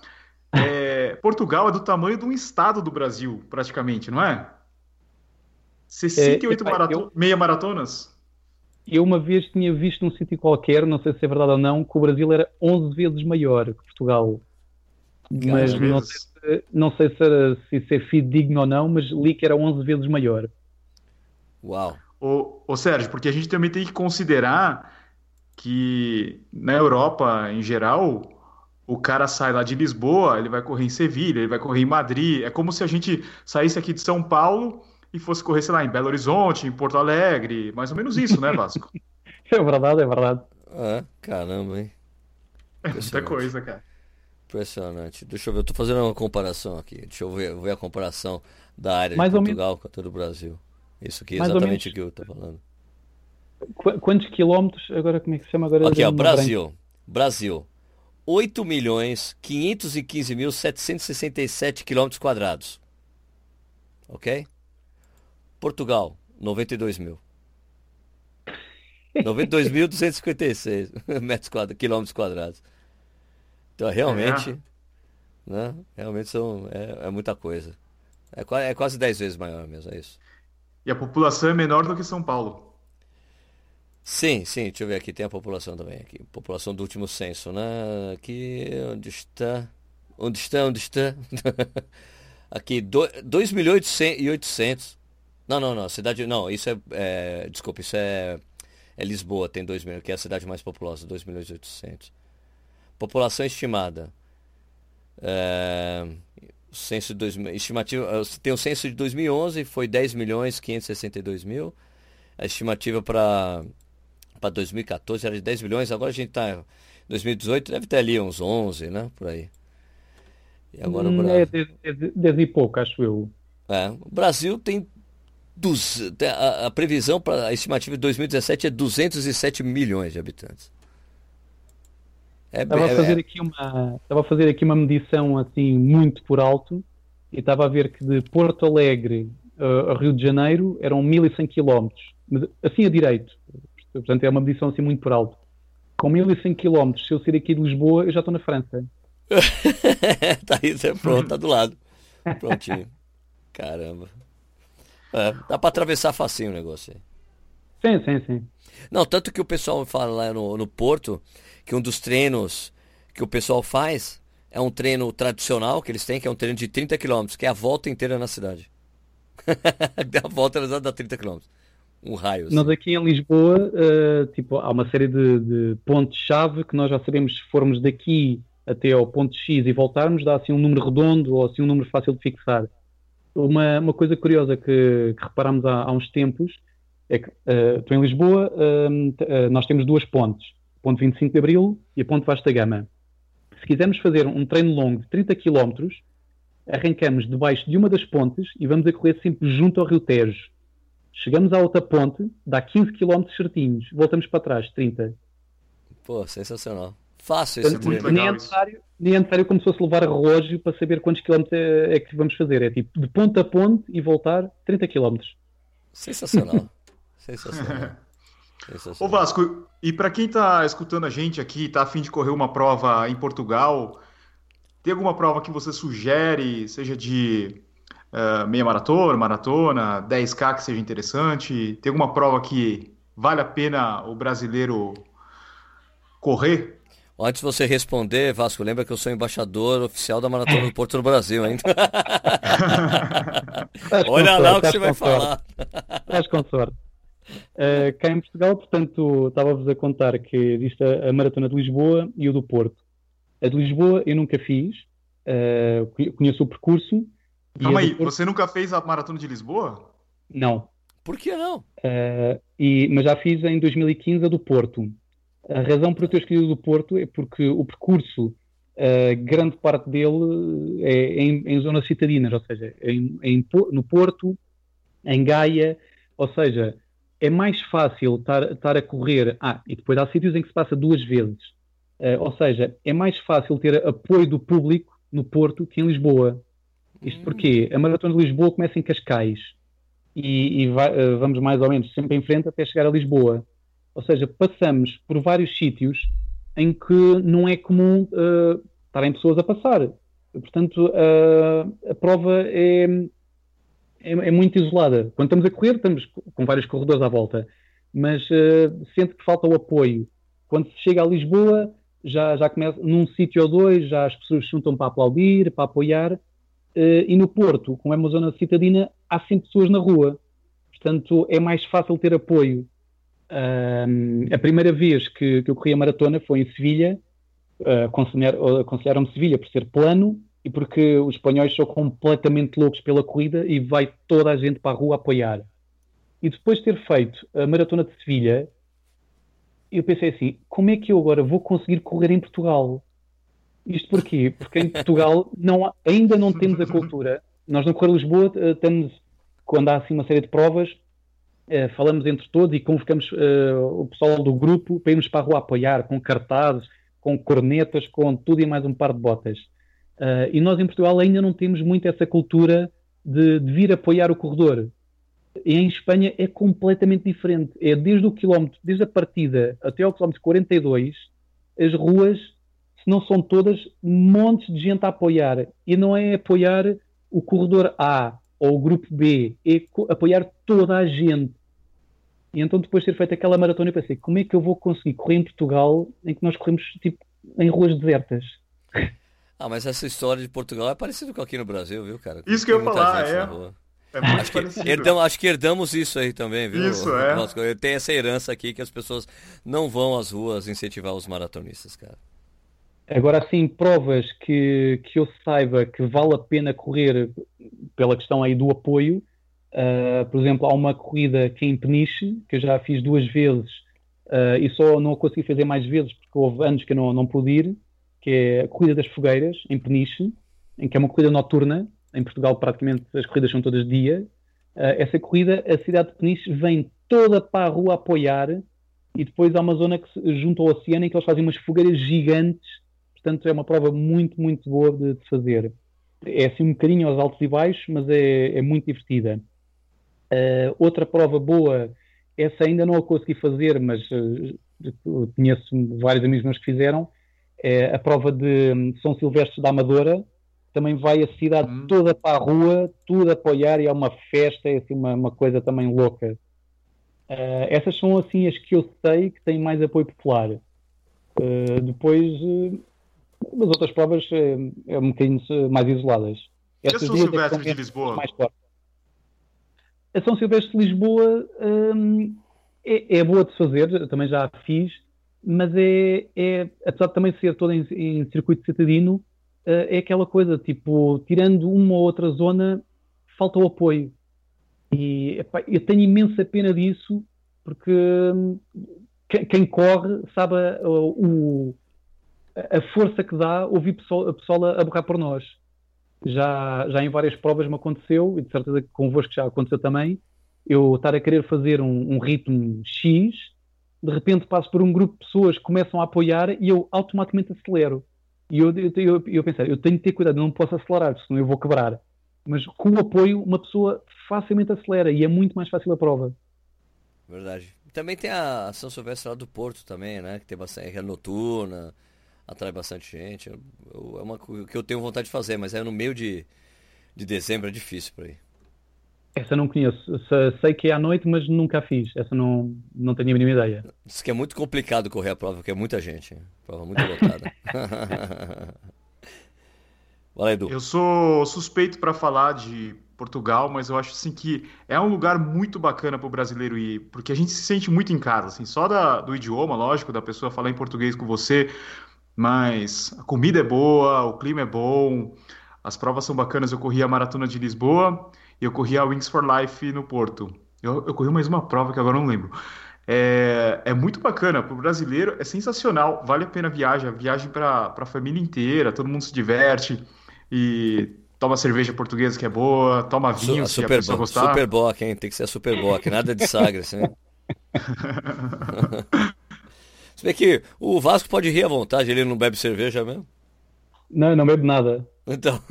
é, <laughs> Portugal é do tamanho de um estado do Brasil, praticamente, não é? 68 é, maraton eu... meia maratonas? Eu uma vez tinha visto num sítio qualquer, não sei se é verdade ou não, que o Brasil era 11 vezes maior que Portugal. Mas não sei, se, não sei, se, era, se isso é fidedigno ou não, mas li que era 11 vezes maior. Uau! Ô, ô Sérgio, porque a gente também tem que considerar que na Europa, em geral, o cara sai lá de Lisboa, ele vai correr em Sevilha, ele vai correr em Madrid. É como se a gente saísse aqui de São Paulo e fosse correr, sei lá, em Belo Horizonte, em Porto Alegre, mais ou menos isso, né, Vasco? <laughs> é verdade, é verdade. É, caramba, hein? É muita coisa, cara. Impressionante. Deixa eu ver, eu tô fazendo uma comparação aqui. Deixa eu ver, ver a comparação da área mais de Portugal com a do Brasil. Isso aqui é exatamente o que eu tô falando. Qu quantos quilômetros? Agora como é que se chama? Agora aqui, ó, Brasil. Brasil. 8 milhões 515 mil 767 quilômetros quadrados. Ok? Portugal, 92 mil. 92.256 <laughs> metros quadrados, quilômetros quadrados. Então, realmente, é. né? Realmente são, é, é muita coisa. É, é quase 10 vezes maior mesmo, é isso. E a população é menor do que São Paulo. Sim, sim, deixa eu ver aqui, tem a população também aqui. População do último censo, né? Aqui, onde está? Onde está? Onde está? <laughs> aqui, 2 milhões e 800. Não, não, não. Cidade. Não, isso é. é desculpa, isso é. É Lisboa, tem 2 milhões, que é a cidade mais populosa, 2 milhões e 800. População estimada. É, censo de 2000, estimativa, tem o censo de 2011, foi 10 milhões 562 mil. A estimativa para para 2014 era de 10 milhões, agora a gente está 2018 deve ter ali uns 11, né? Por aí. E agora hum, É 10 e pouco, acho eu. É, o Brasil tem dos, a, a previsão para a estimativa de 2017 é 207 milhões de habitantes. É, estava, a é, fazer é... aqui uma, estava a fazer aqui uma medição assim muito por alto e estava a ver que de Porto Alegre uh, a Rio de Janeiro eram 1100 km, assim a direito. Portanto, é uma medição assim muito por alto. Com 1100 km, se eu sair aqui de Lisboa, eu já estou na França. <laughs> tá aí, pronto, está do lado. Prontinho. <laughs> Caramba. É, dá para atravessar facinho o negócio aí. Sim, sim, sim. Não, tanto que o pessoal fala lá no, no Porto que um dos treinos que o pessoal faz é um treino tradicional que eles têm, que é um treino de 30 km, que é a volta inteira na cidade. <laughs> a volta exata dá 30 km. Um raio. Assim. Nós aqui em Lisboa, uh, tipo, há uma série de, de pontos-chave que nós já sabemos se formos daqui até ao ponto X e voltarmos, dá assim um número redondo ou assim um número fácil de fixar. Uma, uma coisa curiosa que, que reparámos há, há, uns tempos é que uh, em Lisboa, uh, nós temos duas pontes, a ponte 25 de Abril e a ponte Vasta Gama. Se quisermos fazer um treino longo de 30 km, arrancamos debaixo de uma das pontes e vamos a correr sempre junto ao Rio Tejo. Chegamos à outra ponte, dá 15 km certinhos, voltamos para trás, 30. Pô, sensacional. Fácil esse treino. Nem é, necessário, nem é necessário como se fosse levar relógio para saber quantos quilómetros é, é, que vamos fazer. É tipo de ponta a ponte e voltar 30 quilómetros. Sensacional. <laughs> Sensacional. <laughs> Sensacional. Ô Vasco, e para quem está escutando a gente aqui, está a fim de correr uma prova em Portugal, tem alguma prova que você sugere, seja de uh, meia maratona, maratona, 10K que seja interessante? Tem alguma prova que vale a pena o brasileiro correr? Antes de você responder, Vasco, lembra que eu sou embaixador oficial da Maratona do Porto no Brasil, hein? <laughs> Olha lá o que você vai falar. Estás com sorte. Uh, cá em Portugal, portanto, estava-vos a contar que existe a, a, Maratona de Lisboa e o do Porto. A de Lisboa eu nunca fiz, uh, conheço o percurso. Calma aí, Porto... você nunca fez a Maratona de Lisboa? Não. Por que não? Uh, e, mas já fiz em 2015 a do Porto. A razão por eu ter escolhido o Porto é porque o percurso, uh, grande parte dele é em, em zonas citadinas, ou seja, em, em, no Porto, em Gaia, ou seja, é mais fácil estar, a correr. Ah, e depois há sítios em que se passa duas vezes. Uh, ou seja, é mais fácil ter apoio do público no Porto que em Lisboa. Isto porque a Maratona de Lisboa começa em Cascais e, e vai, uh, vamos mais ou menos sempre em frente até chegar a Lisboa. Ou seja, passamos por vários sítios em que não é comum uh, estarem pessoas a passar. Portanto, uh, a prova é, é, é, muito isolada. Quando estamos a correr, estamos com vários corredores à volta, mas uh, sente que falta o apoio. Quando se chega a Lisboa, já, já começa num sítio ou dois, já as pessoas se juntam para aplaudir, para apoiar. E no Porto, como é uma zona citadina, há sempre pessoas na rua. Portanto, é mais fácil ter apoio a primeira vez que, que, eu corri a maratona foi em Sevilha. Uh, aconselharam-me Sevilha por ser plano e porque os espanhóis são completamente loucos pela corrida e vai toda a gente para a rua apoiar. E depois de ter feito a maratona de Sevilha, eu pensei assim: como é que eu agora vou conseguir correr em Portugal? Isto porquê? Porque em Portugal não, ainda não temos a cultura. Nós no Correio Lisboa estamos, quando há assim uma série de provas, Uh, falamos entre todos e convocamos uh, o pessoal do grupo para irmos para a rua apoiar, com cartazes, com cornetas, com tudo e mais um par de botas. Uh, e nós em Portugal ainda não temos muito essa cultura de, de, vir apoiar o corredor. E em Espanha é completamente diferente. É desde o quilómetro, desde a partida até ao quilómetro 42, as ruas, se não são todas, montes de gente a apoiar. E não é apoiar o corredor A, ou o grupo B, é apoiar toda a gente. E então, depois de ter feito aquela maratona, eu pensei: como é que eu vou conseguir correr em Portugal em que nós corremos tipo, em ruas desertas? Ah, mas essa história de Portugal é parecida com aqui no Brasil, viu, cara? Isso que eu ia falar, é. É muito acho que, herdamos, acho que herdamos isso aí também, viu? Isso, é. Tem essa herança aqui que as pessoas não vão às ruas incentivar os maratonistas, cara. Agora, assim, provas que, que eu saiba que vale a pena correr pela questão aí do apoio. Uh, por exemplo, há uma corrida que é em Peniche, que eu já fiz duas vezes, uh, e só não a consegui fazer mais vezes porque houve anos que eu não, não pude ir, que é a Corrida das Fogueiras, em Peniche, em que é uma corrida noturna. Em Portugal, praticamente, as corridas são todas dia. Uh, essa corrida, a cidade de Peniche vem toda para a rua apoiar e depois há uma zona que se junta ao oceano em que eles fazem umas fogueiras gigantes. Portanto, é uma prova muito, muito boa de, de fazer. É assim um bocadinho aos altos e baixos, mas é, é muito divertida. Uh, outra prova boa, essa ainda não a consegui fazer, mas uh, conheço vários amigos meus que fizeram, é a prova de hum, São Silvestre da Amadora. Também vai a cidade hum. toda para a rua, tudo apoiar e é uma festa, é assim uma, uma coisa também louca. Uh, essas são assim as que eu sei que têm mais apoio popular. Uh, depois, uh, as outras provas é um bocadinho mais isoladas. E a São é Silvestre de Lisboa? Mais a São Silvestre de Lisboa um, é, é, boa de fazer, também já a fiz, mas é, é apesar de também ser toda em, em circuito citadino, é aquela coisa, tipo, tirando uma ou outra zona, falta o apoio. E epá, eu tenho imensa pena disso, porque hum, quem corre sabe a, o, a força que dá ouvir a pessoa a borrar por nós. Já, já em várias provas me aconteceu, e de certeza que convosco já aconteceu também, eu estar a querer fazer um, um ritmo X, de repente passo por um grupo de pessoas que começam a apoiar e eu automaticamente acelero. E eu, eu, eu, eu pensei, eu tenho que ter cuidado, não posso acelerar, senão eu vou quebrar mas com o apoio uma pessoa facilmente acelera e é muito mais fácil a prova. Verdade. Também tem a São Silvestre lá do Porto também, né? Que tem bastante é noturna, atrai bastante gente. Eu, é uma que eu tenho vontade de fazer, mas é no meio de, de dezembro, é difícil por aí. Essa não conheço. Sei que é à noite, mas nunca a fiz. Essa não, não tenho a mínima ideia. Diz que é muito complicado correr a prova, porque é muita gente. Prova muito lotada. <laughs> Fala, Edu. Eu sou suspeito para falar de Portugal, mas eu acho assim que é um lugar muito bacana para o brasileiro ir, porque a gente se sente muito em casa, assim, só da, do idioma, lógico, da pessoa falar em português com você, mas a comida é boa, o clima é bom, as provas são bacanas. Eu corri a maratona de Lisboa e eu corri a Wings for Life no Porto. Eu, eu corri mais uma prova que agora não lembro. É, é muito bacana para o brasileiro, é sensacional, vale a pena a viagem, a viagem para a família inteira, todo mundo se diverte e toma cerveja portuguesa que é boa, toma vinho Su se a pessoa gostar. Super hein? Tem que ser a super bock, nada de Sagres, hein? <laughs> Você vê que o Vasco pode rir à vontade, ele não bebe cerveja mesmo? Não, não bebe nada. Então.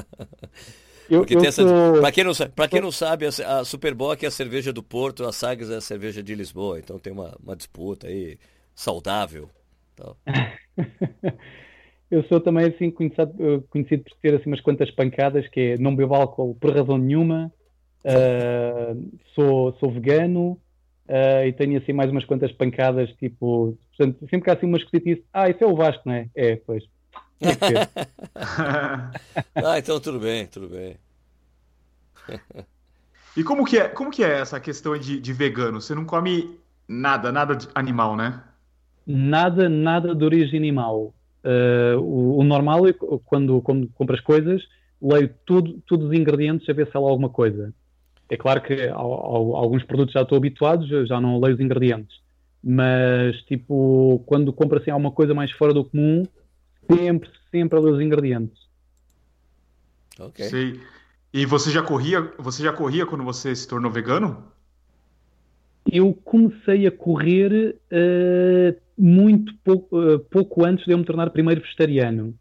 <laughs> eu, eu essa... sou... Para quem, não, pra quem não sabe, a Superboc é a cerveja do Porto, a Sagres é a cerveja de Lisboa. Então tem uma, uma disputa aí saudável. Então. <laughs> Eu sou também assim conhecido, conhecido por ter assim umas quantas pancadas, que é não bebo álcool por razão nenhuma, uh, <laughs> sou, sou vegano uh, e tenho assim mais umas quantas pancadas, tipo, portanto, sempre que há assim umas esquisitices, ah, isso é o Vasco, não é? É, pois. <laughs> ah, então tudo bem, tudo bem. <laughs> e como que é, como que é essa questão de, de vegano? Você não come nada, nada de animal, né? Nada, nada de origem animal. Uh, o, o, normal é quando, quando compras coisas, leio tudo, todos os ingredientes a ver se há alguma coisa. É claro que ao, ao, alguns produtos já estou habituado, já não leio os ingredientes. Mas, tipo, quando compro assim alguma coisa mais fora do comum, sempre, sempre a ler os ingredientes. Ok. Sim. E você já corria, você já corria quando você se tornou vegano? Eu comecei a correr uh, muito pouco, uh, pouco, antes de eu me tornar primeiro vegetariano.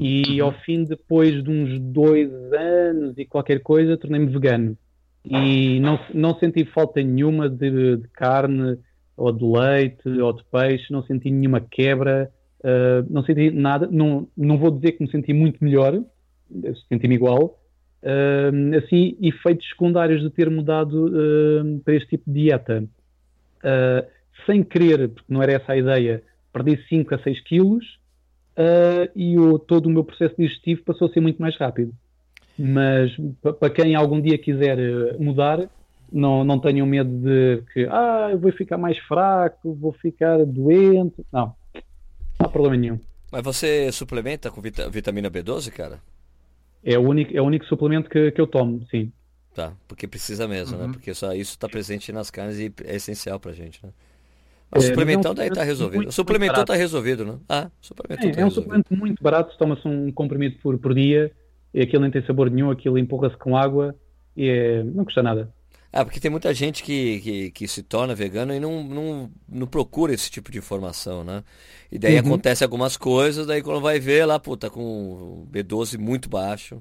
E uhum. ao fim, depois de uns dois anos e qualquer coisa, tornei-me vegano. E não, não senti falta nenhuma de, de, carne, ou de leite, ou de peixe, não senti nenhuma quebra, uh, não senti nada. Não, não vou dizer que me senti muito melhor, senti-me igual. Uh, assim, efeitos secundários de ter mudado uh, para este tipo de dieta. Sem querer, porque não era essa a ideia, perdi 5 a 6 quilos e o, todo o meu processo digestivo passou a ser muito mais rápido. Mas para quem algum dia quiser ah, mudar, não, não tenham medo de que ah, eu vou ficar mais fraco, vou ficar doente. Não, não há problema nenhum. Mas você suplementa com vitamina B12, cara? É o único, é o único suplemento que, que eu tomo, sim. Tá, porque precisa mesmo, né? uhum. né? Porque só isso está presente nas carnes e é essencial pra gente, né? Mas é, suplementar daí está resolvido. O suplementou está resolvido, não? Ah, suplementou é, tá é um suplemento muito barato, toma-se um comprimido por, por dia, e aquilo não tem sabor nenhum, aquilo empurra-se com água e é, não custa nada. Ah, porque tem muita gente que, que, que, se torna vegano e não, não, não procura esse tipo de informação, né? E daí uhum. acontece algumas coisas, daí quando vai ver lá, pô, tá com B12 muito baixo,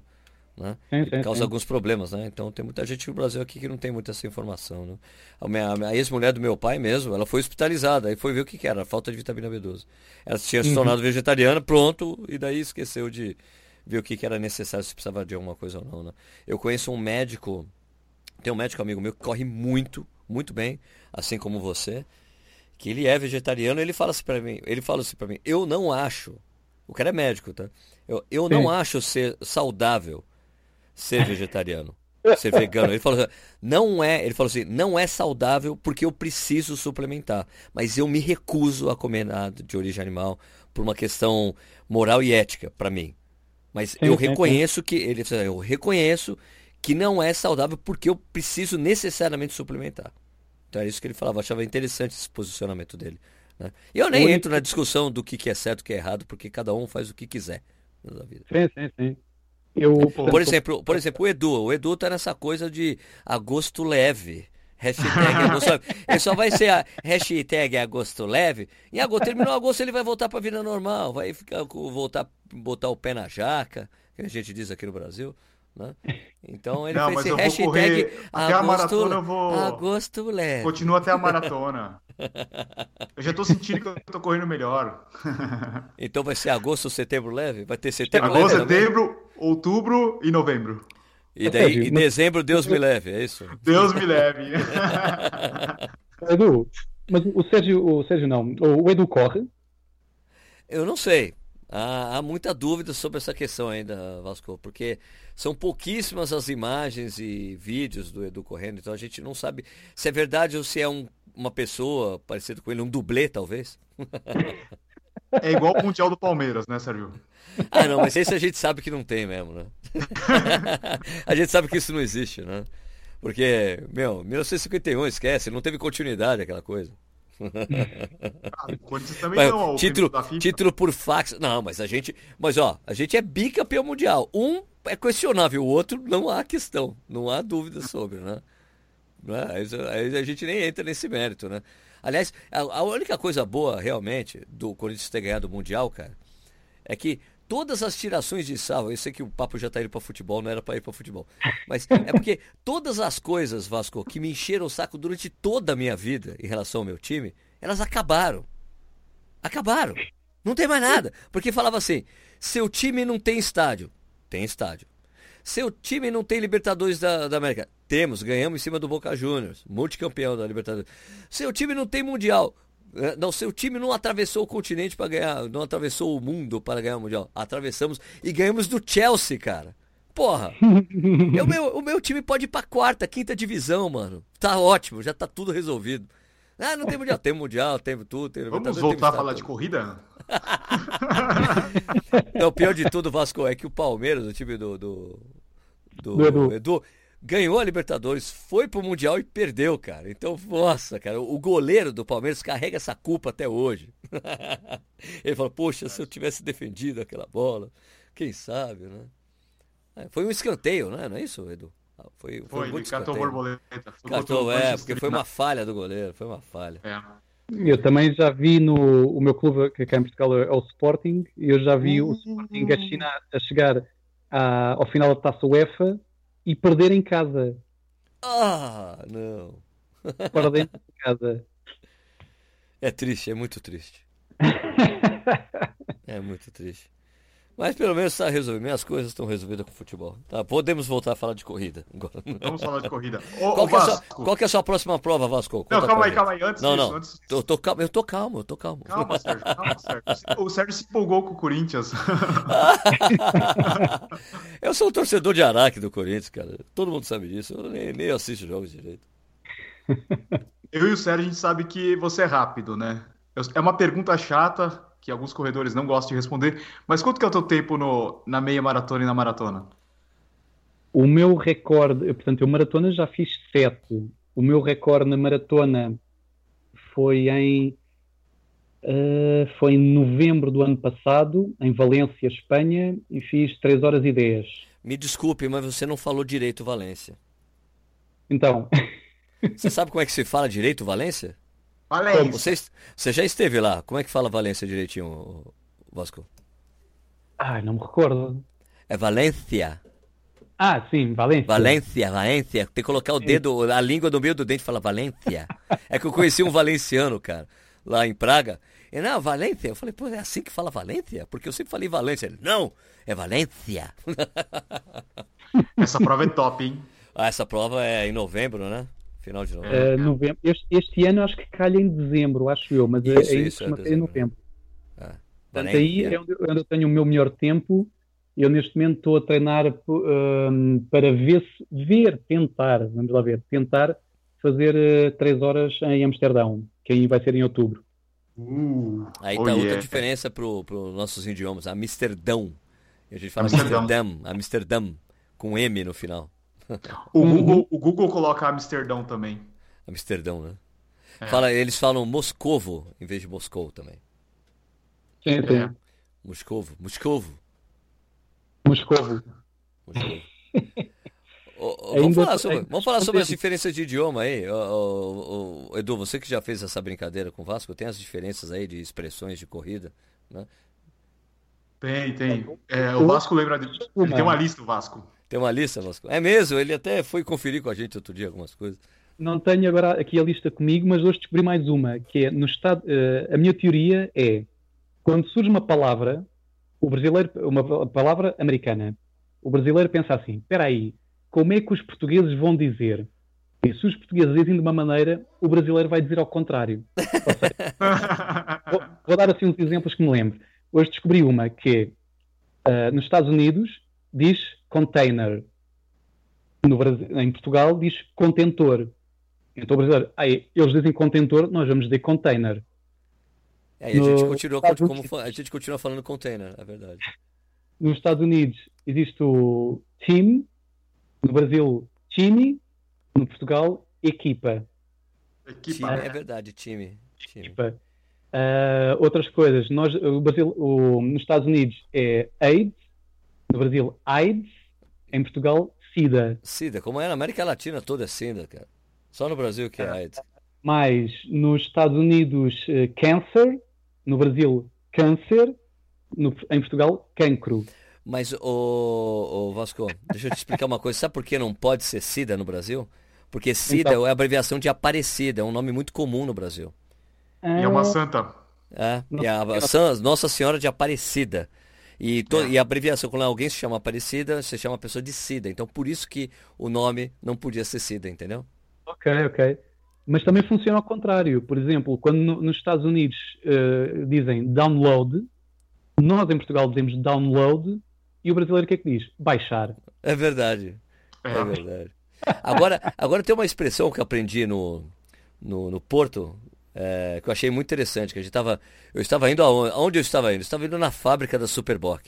né? Sim, sim, causa sim. alguns problemas, né? Então tem muita gente no Brasil aqui que não tem muita essa informação, né? A, minha, a ex-mulher do meu pai mesmo, ela foi hospitalizada, aí foi ver o que, que era, falta de vitamina B12. Ela tinha se uhum. tornado vegetariana, pronto, e daí esqueceu de ver o que, que era necessário, se precisava de alguma coisa ou não, né? Eu conheço um médico tem um médico amigo meu que corre muito, muito bem, assim como você, que ele é vegetariano, ele fala assim para mim, ele fala assim para mim, eu não acho, o cara é médico, tá? Eu, eu não acho ser saudável ser vegetariano, <laughs> ser vegano. Ele falou assim, não é, ele falou assim, não é saudável porque eu preciso suplementar, mas eu me recuso a comer nada de origem animal por uma questão moral e ética para mim. Mas sim, eu sim, reconheço sim. que ele, eu reconheço que não é saudável porque eu preciso necessariamente suplementar. Então é isso que ele falava, eu achava interessante esse posicionamento dele. Né? Eu nem único... entro na discussão do que, que é certo e o que é errado, porque cada um faz o que quiser na vida. Sim, sim, sim. Eu... Por, exemplo, por exemplo, o Edu. O Edu tá nessa coisa de agosto leve. Hashtag <laughs> agosto leve. Ele só vai ser a hashtag agosto leve. Em agosto, terminou agosto, ele vai voltar para a vida normal. Vai ficar, voltar, botar o pé na jaca, que a gente diz aqui no Brasil. Né? Então ele não, fez esse hashtag até a maratona eu vou. Agosto leve. Continua até a maratona. eu já tô sentindo que eu tô correndo melhor. então vai ser agosto ou setembro leve? Vai ter setembro agosto, leve? Agosto, setembro, outubro e novembro. E daí, em dezembro, Deus me leve, é isso? Deus me leve. <laughs> Edu, mas o Sérgio, o Sérgio não, o Edu corre? Eu não sei. Há, há, muita dúvida sobre essa questão ainda, Vasco, porque são pouquíssimas as imagens e vídeos do Edu correndo, então a gente não sabe se é verdade ou se é um, uma pessoa parecida com ele, um dublê, talvez. <laughs> É igual o Mundial do Palmeiras, né, Sérgio? Ah, não, mas esse a gente sabe que não tem mesmo, né? <laughs> a gente sabe que isso não existe, né? Porque, meu, 1951, esquece, não teve continuidade aquela coisa. Ah, também mas, não, título, título por fax. Não, mas a gente. Mas ó, a gente é bicampeão mundial. Um é questionável, o outro não há questão. Não há dúvida sobre, né? É? Aí a gente nem entra nesse mérito, né? Aliás, a, única coisa boa realmente do Corinthians ter ganhado o Mundial, cara, é que todas as tirações de sarro, eu sei que o papo já tá indo para futebol, não era para ir para futebol, mas é porque todas as coisas, Vasco, que me encheram o saco durante toda a minha vida em relação ao meu time, elas acabaram. Acabaram. Não tem mais nada. Porque falava assim: seu time não tem estádio. Tem estádio. Seu time não tem Libertadores da, da América. Temos, ganhamos em cima do Boca Juniors, multicampeão da Libertadores. Seu time não tem Mundial. É, não, seu time não atravessou o continente para ganhar, não atravessou o mundo para ganhar o Mundial. Atravessamos e ganhamos do Chelsea, cara. Porra. <laughs> o, meu, o meu time pode ir pra quarta, quinta divisão, mano. Tá ótimo, já tá tudo resolvido. Ah, não tem mundial. Tem mundial, tem tudo. Tem Vamos voltar a falar de corrida? <laughs> não, o pior de tudo, Vasco, é que o Palmeiras, o time do, do, do, do Edu. Edu ganhou a Libertadores, foi pro Mundial e perdeu, cara. Então, nossa, cara, o goleiro do Palmeiras carrega essa culpa até hoje. <laughs> Ele fala, poxa, se eu tivesse defendido aquela bola, quem sabe, né? É, foi um escanteio, né? Não é isso, Edu? Ah, foi, foi, foi ele catou borboleta. Catou, é, porque foi uma falha do goleiro, foi uma falha. É. Eu também já vi no o meu clube que cá em Portugal é o Sporting, e eu já vi o Sporting a, China, a chegar a, ao final da taça UEFA e perder em casa. Ah, não. <laughs> Para dentro de casa. É triste, é muito triste. <laughs> é muito triste. Mas pelo menos está resolvido. Minhas coisas estão resolvidas com futebol. Tá, podemos voltar a falar de corrida. Agora. Vamos falar de corrida. <laughs> Ô, qual, que é sua, qual, é a sua próxima prova, Vasco? Conta não, calma aí, calma aí. Antes não, disso, não. Antes Eu, tô, calmo, eu tô calmo, eu tô calmo. Calma, <laughs> Sérgio, calma, Sérgio. O Sérgio se empolgou com o Corinthians. <laughs> eu sou um torcedor de Araque do Corinthians, cara. Todo mundo sabe disso. Eu nem, nem assisto jogos direito. Eu e o Sérgio, a gente sabe que você é rápido, né? É uma pergunta chata, que alguns corredores não gostam de responder. Mas quanto que é o teu tempo no, na meia maratona e na maratona? O meu recorde, portanto, eu maratona já fiz sete. O meu recorde na maratona foi em Uh, foi em novembro do ano passado, em Valência, Espanha, e fiz 3 horas e 10. Me desculpe, mas você não falou direito Valência. Então. Você sabe como é que se fala direito Valência? Valência. Você, você já esteve lá. Como é que fala Valência direitinho, Vasco? Ai, não me recordo. É Valência. Ah, sim, Valência. Valência, Valência. Tem que colocar o dedo, a língua no meio do dente e falar Valência. É que eu conheci um valenciano, cara, lá em Praga. Ele, não, Valência. Eu falei, pô, é assim que fala Valência? Porque eu sempre falei Valência. Ele, não, é Valência. Essa prova é top, hein? Ah, essa prova é em novembro, né? Final de novembro. Uh, novembro. Este, este, ano acho que calha em dezembro, acho eu, mas isso, é, isso, é, é em novembro. É. Portanto, aí é onde, onde eu tenho o meu melhor tempo eu neste momento estou a treinar um, para ver, ver, tentar, vamos lá ver, tentar fazer uh, três horas em Amsterdão, que aí vai ser em outubro. Uh, aí está oh outra yeah. diferença para os nossos idiomas, Amsterdão. A gente fala Amsterdam, Amsterdam, com M no final. O Google, o Google coloca Amsterdão também. Amsterdão, né? É. Fala, eles falam Moscovo em vez de Moscou também. Sim, sim. É. Moscovo, Moscovo. Moscovo. <laughs> vamos, falar sobre, vamos falar sobre as diferenças de idioma aí. Edu, você que já fez essa brincadeira com o Vasco, tem as diferenças aí de expressões de corrida, né? Tem, tem. É, o Vasco lembra de. Ele tem uma lista, o Vasco. Tem uma lista, Vasco. É mesmo, ele até foi conferir com a gente outro dia algumas coisas. Não tenho agora aqui a lista comigo, mas hoje descobri mais uma, que é no estado. Uh, a minha teoria é quando surge uma palavra o brasileiro, uma palavra americana. O brasileiro pensa assim: espera aí, como é que os portugueses vão dizer? E se os portugueses dizem de uma maneira, o brasileiro vai dizer ao contrário. Seja, vou, vou, dar assim uns exemplos que me lembro. Hoje descobri uma que uh, nos Estados Unidos diz container. No Brasil, em Portugal diz contentor. Então o brasileiro, aí, eles dizem contentor, nós vamos dizer container. É, e a, gente continua, como, a gente continua falando container, é verdade. Nos Estados Unidos existe o team, no Brasil, time, no Portugal, equipa. Equipa. Time, é verdade, time. time. Equipa. Uh, outras coisas, nós, o Brasil, o, nos Estados Unidos é AIDS, no Brasil, AIDS, em Portugal, SIDA. SIDA, como é na América Latina toda é SIDA, cara. Só no Brasil que é AIDS. Mais nos Estados Unidos, uh, Cancer, no Brasil, câncer, no, em Portugal, cancro. Mas, o, Vasco, deixa eu te explicar uma coisa. Sabe por que não pode ser SIDA no Brasil? Porque SIDA então... é a abreviação de Aparecida, é um nome muito comum no Brasil. É... E é uma santa. É, e a, a Nossa Senhora de Aparecida. E, to, é. e a abreviação, quando alguém se chama Aparecida, você chama a pessoa de Sida. Então, por isso que o nome não podia ser Sida, entendeu? Ok, ok. Mas também funciona ao contrário. Por exemplo, quando no, nos Estados Unidos uh, dizem download, nós em Portugal dizemos download e o brasileiro o que é que diz? Baixar. É verdade. É, é verdade. Agora, agora tem uma expressão que eu aprendi no, no, no Porto, é, que eu achei muito interessante, que a gente tava, eu estava indo aonde, aonde eu estava indo? Eu estava indo na fábrica da Superboc,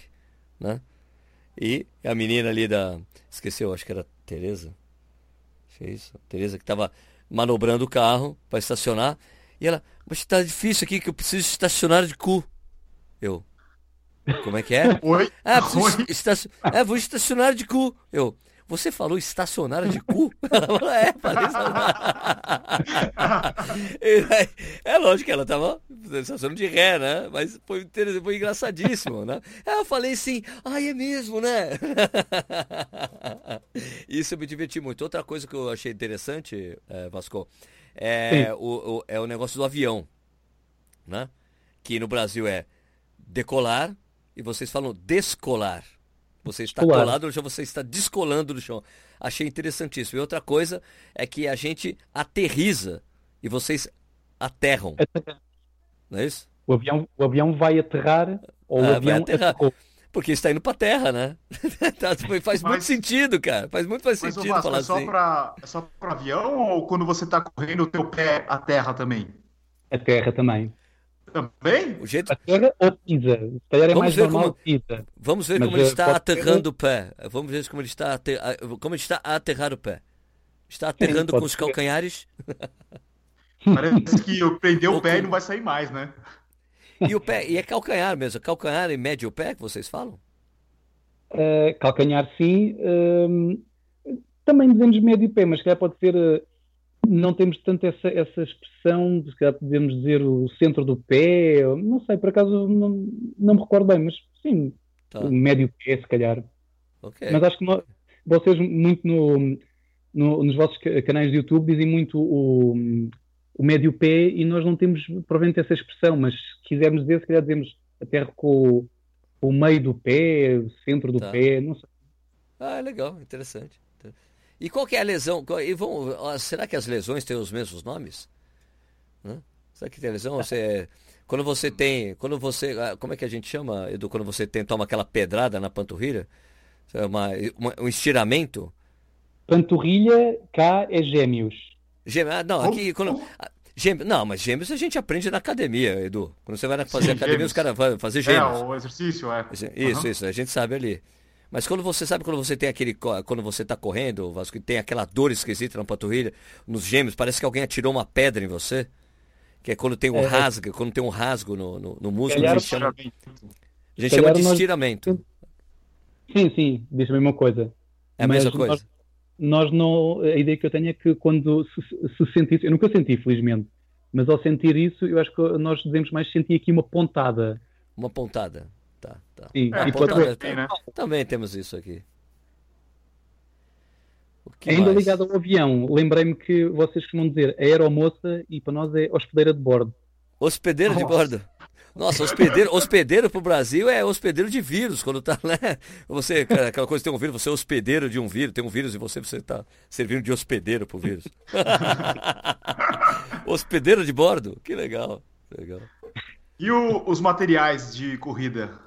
né? E a menina ali da, esqueceu, acho que era Tereza. Acho é isso. Tereza que estava manobrando o carro para estacionar. E ela, mas está difícil aqui que eu preciso estacionar de cu. Eu, como é que é? <laughs> Oi? Ah, preciso estacion... é, vou estacionar de cu. Eu, você falou estacionar de cu? Ela <laughs> falou, é, falei <laughs> É lógico que ela tava estacionando de ré, né? Mas foi, foi engraçadíssimo, né? Eu falei assim, ai, é mesmo, né? <laughs> Isso eu me diverti muito. Outra coisa que eu achei interessante, é, Vasco, é o, o, é o negócio do avião, né? Que no Brasil é decolar e vocês falam descolar. Você está Descolar. colado no chão, você está descolando do chão. Achei interessantíssimo. E outra coisa é que a gente aterriza e vocês aterram. Não é isso? O avião, o avião vai aterrar ou ah, o avião aterrar. Porque está indo para a terra, né? <laughs> Tá, faz mas, muito sentido, cara. Faz muito mais sentido Vasco, falar é só assim. Pra, é só para avião ou quando você está correndo o teu pé a terra também? A terra também. Também? O jeito... A terra ou pisa. Se calhar é vamos mais normal como... pisa. Vamos ver Mas como ele está aterrando o pé. Vamos ver como ele está, ater... como ele está a aterrar o pé. Está aterrando Sim, com os calcanhares? <laughs> Parece que eu prender o pé e não vai sair mais, né? E o pé, e é calcanhar mesmo, calcanhar e médio pé que vocês falam? Uh, calcanhar sim. Uh, também dizemos médio pé, mas se calhar pode ser. Uh, não temos tanto essa, essa expressão, se calhar podemos dizer o centro do pé, não sei, por acaso não, não me recordo bem, mas sim, tá. o médio pé, se calhar. Okay. Mas acho que nós, vocês, muito no, no, nos vossos canais de YouTube, dizem muito o, o médio pé e nós não temos provavelmente essa expressão, mas se quisermos dizer, se calhar dizemos até com o, o meio do pé, o centro do tá. pé, não sei. Ah, legal, interessante. E qual que é a lesão? E vão, será que as lesões têm os mesmos nomes? Hã? Será que tem lesão? Você, quando você tem, quando você, ah, como é que a gente chama, Edu, quando você tem, toma aquela pedrada na panturrilha? É uma, uma, um estiramento? Panturrilha, cá é gêmeos. Gêmeos, ah, não, aqui, quando, ah, Gêmeos, não, mas gêmeos a gente aprende na academia, Edu. Quando você vai fazer Sim, academia, gêmeos. os caras vão fazer é, gêmeos. É, o exercício, é. Isso, uhum. isso, a gente sabe ali. Mas quando você sabe quando você tem aquele. Quando você está correndo, Vasco, tem aquela dor esquisita na panturrilha, nos gêmeos, parece que alguém atirou uma pedra em você. Que é quando tem um é, é. rasgo, quando tem um rasgo no, no, no músculo, a gente chama, a gente chama de estiramento. Sim, sim, diz a mesma coisa. É a Mas mesma coisa. Nós, nós, não. A ideia que eu tenho é que quando se, se sentir isso, eu nunca senti, felizmente, mas ao sentir isso, eu acho que nós devemos mais sentir aqui uma pontada. Uma pontada. Sim, é, e pode... também, né? também temos isso aqui. Ainda mais? ligado ao avião, lembrei-me que vocês costumam dizer aeromoça e para nós é hospedeira de bordo. Hospedeiro Nossa. de bordo? Nossa, hospedeiro, hospedeiro pro Brasil é hospedeiro de vírus, quando tá, né? Você, aquela coisa tem um vírus, você é hospedeiro de um vírus, tem um vírus e você, você tá servindo de hospedeiro pro vírus. <laughs> hospedeiro de bordo? Que legal, legal. E o, os materiais de corrida?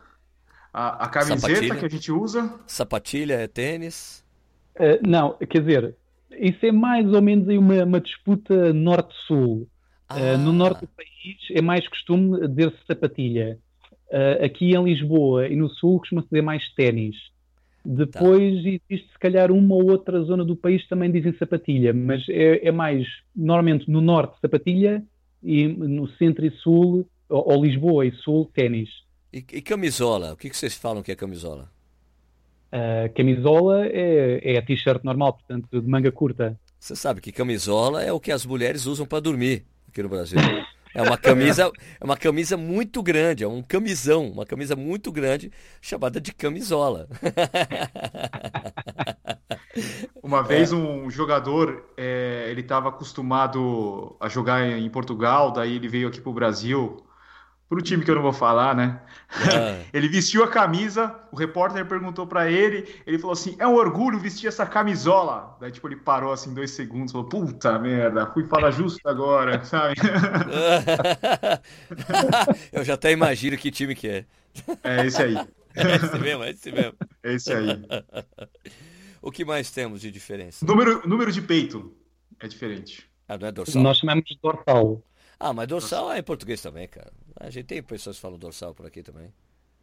A, a camiseta Sapatilha. que a gente usa? Sapatilha é tênis? Uh, não, quer dizer, isso é mais ou menos aí uma, uma disputa norte-sul. Ah. Uh, no norte do país é mais costume dizer-se sapatilha. Uh, aqui em Lisboa e no sul costuma-se dizer mais ténis. Depois tá. existe se calhar uma ou outra zona do país que também dizem sapatilha, mas é, é mais normalmente no norte sapatilha e no centro e sul, ou, ou Lisboa e sul, ténis. E, e, camisola? O que, que vocês falam que é camisola? Uh, camisola é, é a t-shirt normal, portanto, de manga curta. Você sabe que camisola é o que as mulheres usam para dormir aqui no Brasil. É uma camisa, <laughs> é uma camisa muito grande, é um camisão, uma camisa muito grande chamada de camisola. <laughs> Uma vez é. um jogador, é, ele estava acostumado a jogar em Portugal, daí ele veio aqui para o Brasil para o time que eu não vou falar, né? É. <laughs> ele vestiu a camisa, o repórter perguntou para ele, ele falou assim: é um orgulho vestir essa camisola. Daí, tipo, ele parou assim dois segundos, falou: puta merda, fui falar justo agora, <laughs> sabe? <laughs> eu já até imagino que time que é. É esse aí. É esse mesmo, é esse mesmo. É esse aí. o que mais temos de diferença? Número, número de peito é diferente. Ah, não é dorsal? Nós chamamos de dorsal. Ah, mas dorsal é em português também, cara. A gente tem pessoas que falam dorsal por aqui também.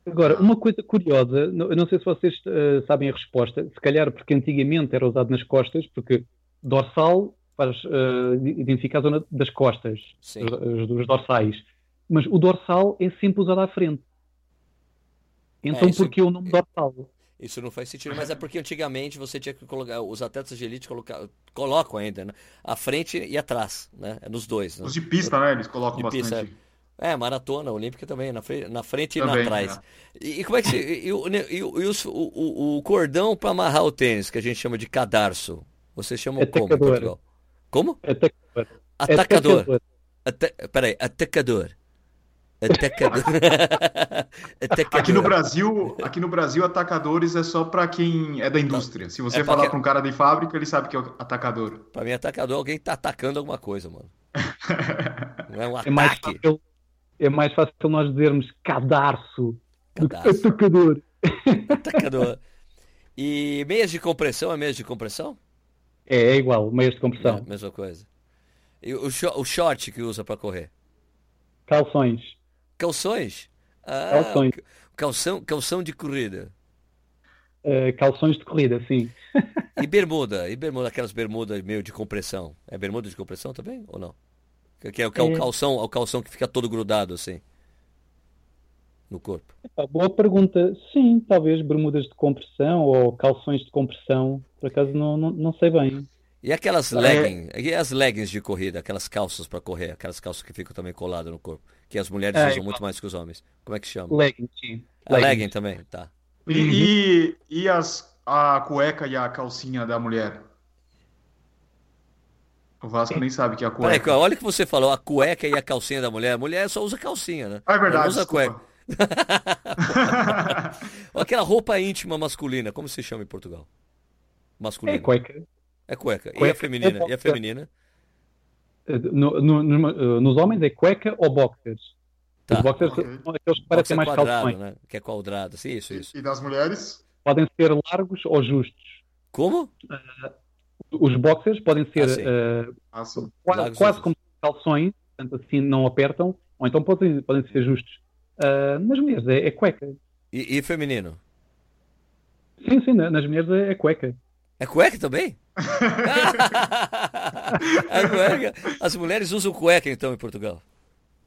Agora, uma coisa curiosa, eu não sei se vocês uh, sabem a resposta, se calhar porque antigamente era usado nas costas, porque dorsal faz uh, identificar a zona das costas, os, os, dorsais, mas o dorsal é sempre usado à frente. Então, é, por que o nome dorsal? Isso não faz sentido, mas é porque antigamente você tinha que colocar, os atletas de elite colocar, colocam ainda, né? A frente e atrás, né? É nos dois. Né? Os de pista, né? Eles colocam de bastante. Pista, é. É. maratona olímpica também, na frente, na frente também, e na trás. É. E, e, como é que se, e, e, e, e os, o, o, o, cordão para amarrar o tênis, que a gente chama de cadarço, você chama como em Portugal? Como? Atacador. Atacador. Ata, peraí, atacador. Atacador. atacador. <laughs> Aqui no Brasil, aqui no Brasil, atacadores é só para quem é da indústria. Se você é falar para um cara de fábrica, ele sabe que é atacador. Para mim, atacador é alguém que tá atacando alguma coisa, mano. <laughs> Não é um ataque. É mais é mais fácil nós dizermos cadarço, cadarço. do que atacador. Atacador. <laughs> E meias de compressão é meias de compressão? É, é igual, meias de compressão. É, mesma coisa. E o, o short que usa para correr? Calções. Calções? Ah, calções. Calção, calção de corrida. Uh, calções de corrida, sim. e bermuda? E bermuda, aquelas bermudas meio de compressão? É bermuda de compressão também ou não? Que é, que é, é o calção, o calção que fica todo grudado assim. no corpo? boa pergunta. Sim, talvez bermudas de compressão ou calções de compressão. Por acaso não, não, não sei bem. E aquelas leggings, e as leggings de corrida, aquelas calças para correr, aquelas calças que ficam também coladas no corpo, que as mulheres é, usam muito mais que os homens. Como é que chama? Legging, sim. A legging também, tá. E, e, e, as, a cueca e a calcinha da mulher? O Vasco nem sabe que é a cueca. Peraí, olha o que você falou, a cueca e a calcinha da mulher. A mulher só usa calcinha, né? Ah, é verdade. Ela usa desculpa. <laughs> cueca. Aquela roupa íntima masculina, como se chama em Portugal? Masculina. É cueca. É cueca. cueca. E a feminina? É e a feminina? No, no, no, nos homens é cueca ou boxers. Tá. Os boxers okay. são aqueles que parecem mais quadrado, calções. Né? Que é quadrado, sim, isso, isso. E, e das mulheres? Podem ser largos ou justos. Como? Uh, os boxers podem ser uh, ah, quase, quase como calções, portanto assim não apertam, ou então podem, podem ser justos. Uh, nas mulheres é, é cueca. E, e, feminino? Sim, sim, nas mulheres é, é cueca. É cueca também? <laughs> é cueca. As mulheres usam cueca então em Portugal?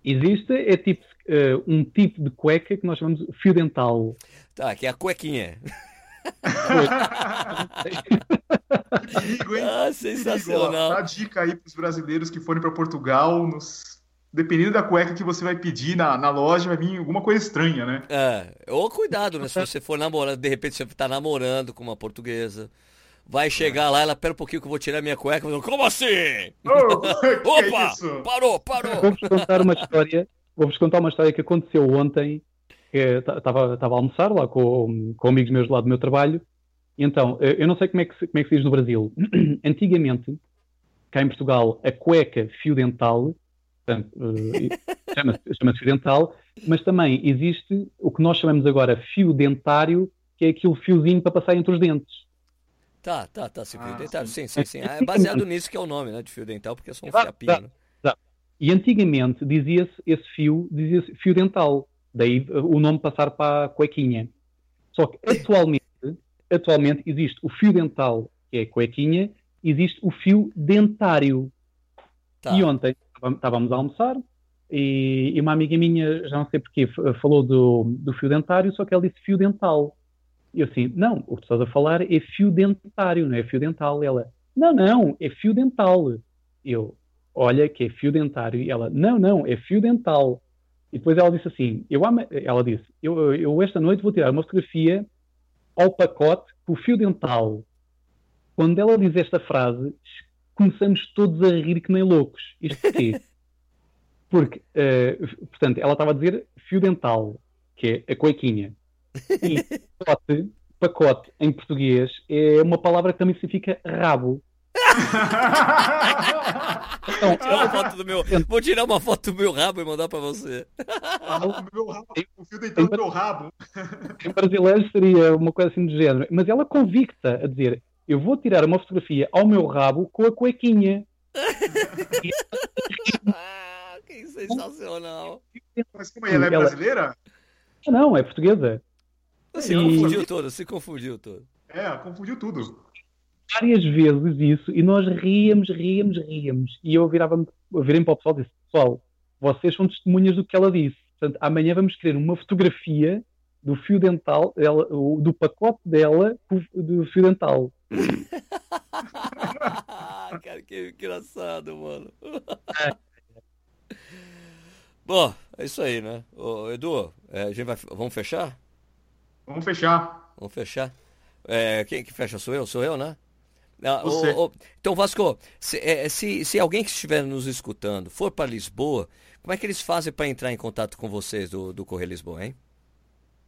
Existe é tipo, uh, um tipo de cueca que nós chamamos de fio dental. Tá, que é a cuequinha. Perigo, hein? Ah, sensacional. Dá dica aí para os brasileiros que forem para Portugal, nos... dependendo da cueca que você vai pedir na, na loja, vai vir alguma coisa estranha, né? É, ou cuidado, né? Se você for namorando, de repente você está namorando com uma portuguesa. Vai chegar lá, ela, pera um pouquinho que eu vou tirar minha cueca. Como assim? Oh, <laughs> <laughs> Opa! É parou, parou! Vou-vos contar uma história. Vou-vos contar uma história que aconteceu ontem. Estava a almoçar lá com, com amigos meus lá do meu trabalho então, eh, eu não sei como é, que se, como é que se diz no Brasil. <clears throat> Antigamente, cá em Portugal, a cueca fio dental, uh, <laughs> chama-se chama fio dental, mas também existe o que nós chamamos agora fio dentário, que é aquele fiozinho para passar entre os dentes. Tá, tá, tá, sim, fio ah, dentário, sim, sim, sim. É baseado <laughs> nisso que é o nome, né, de fio dental, porque é só um exato, fiapinho. Exato, exato. E antigamente dizia-se esse fio, dizia-se fio dental, daí o nome passar para a cuequinha. Só que atualmente atualmente existe o fio dental, que é a cuequinha, existe o fio dentário. Tá. E ontem estávamos a almoçar e, e, uma amiga minha, já não sei porquê, falou do, do fio dentário, só que ela disse fio dental. E eu assim, não, o que tu estás a falar é fio dentário, não é fio dental. E ela, não, não, é fio dental. Eu, olha que é fio dentário. E ela, não, não, é fio dental. E depois ela disse assim, eu, ela disse, eu, eu esta noite vou tirar uma fotografia ao pacote com o fio dental. Quando ela diz esta frase, começamos todos a rir que nem loucos. Isto porquê? <laughs> Porque, uh, portanto, ela estava a dizer fio dental, que é a cuequinha. E <laughs> pacote, pacote, em português, é uma palavra que também significa rabo. Então, uma foto do meu. Vou tirar uma foto do meu rabo e mandar para você. o fio dental do meu rabo. Em brasileiro seria uma coisa assim do género. Mas ela convicta a dizer: Eu vou tirar uma fotografia ao meu rabo com a cuequinha. <laughs> ah, que sensacional. Mas como é? Ela é brasileira? Não, é portuguesa. Se e... confundiu todo, se confundiu todo. É, confundiu tudo várias vezes isso e nós ríamos, ríamos, ríamos. E eu virava-me virei para o pessoal e disse: Pessoal, vocês são testemunhas do que ela disse. Portanto, amanhã vamos querer uma fotografia do fio dental, dela, do pacote dela do fio dental. <laughs> Cara, que engraçado, mano. <laughs> Bom, é isso aí, né? Ô, Edu, é, a gente vai, vamos fechar? Vamos fechar. Vamos fechar. É, quem que fecha? Sou eu? Sou eu, né? Ah, o, então, Vasco, se, é, se, se, alguém que estiver nos escutando for para Lisboa, como é que eles fazem para entrar em contato com vocês do, do Correio Lisboa, hein?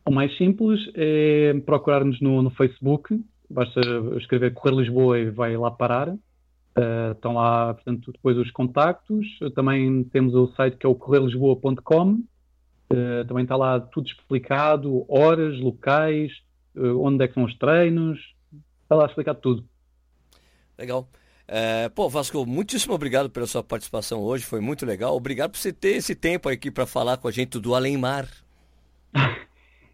O mais simples é procurar-nos no, no, Facebook, basta escrever Correio Lisboa e vai lá parar. Uh, estão lá, portanto, depois os contactos. Também temos o site que é o correiolisboa.com. Uh, ah, também está lá tudo explicado, horas, locais, uh, onde é que são os treinos. Está lá explicado tudo. Legal. É, pô, Vasco, muitíssimo obrigado pela sua participação hoje, foi muito legal. Obrigado por você ter esse tempo aqui para falar com a gente do Além Mar. <laughs>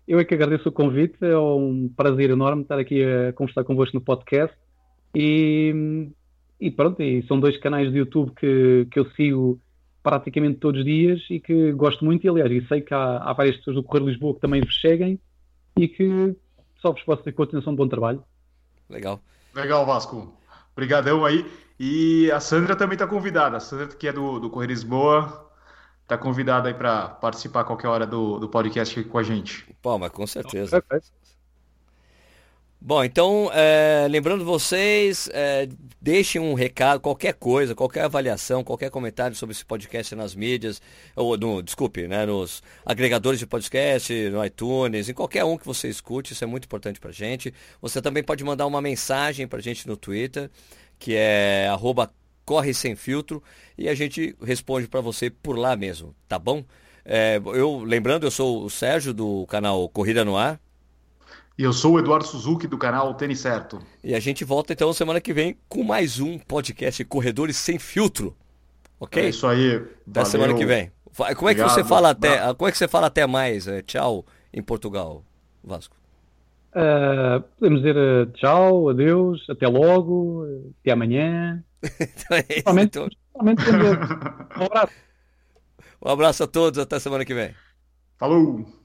Eu é que agradeço o convite, é um prazer enorme estar aqui a conversar convosco no podcast. E, e pronto, e são dois canais de YouTube que, que eu sigo praticamente todos os dias e que gosto muito. E aliás, e sei que há, há várias pessoas do Correio de Lisboa que também vos seguem e que só vos posso ter continuação de bom trabalho. Legal. Legal, Vasco. Obrigadão aí. E a Sandra também está convidada. A Sandra, que é do, do Correio Lisboa, está convidada aí para participar a qualquer hora do, do podcast aqui com a gente. Pô, mas com certeza. Bom, então, é, lembrando vocês, é, deixem um recado, qualquer coisa, qualquer avaliação, qualquer comentário sobre esse podcast nas mídias, ou no, desculpe, né, nos agregadores de podcast, no iTunes, em qualquer um que você escute, isso é muito importante pra gente. Você também pode mandar uma mensagem pra gente no Twitter, que é arroba corre sem filtro, e a gente responde para você por lá mesmo, tá bom? É, eu, lembrando, eu sou o Sérgio do canal Corrida no Ar, e eu sou o Eduardo Suzuki do canal Tênis Certo. E a gente volta então semana que vem com mais um podcast Corredores Sem Filtro. Ok? É isso aí. Da semana que vem. Como é que você fala até, como é que você fala até mais, é, tchau, em Portugal, Vasco? Uh, podemos dizer uh, tchau, adeus, até logo, até amanhã. <laughs> então é isso, então... <laughs> um abraço. Um abraço a todos, até semana que vem. Falou!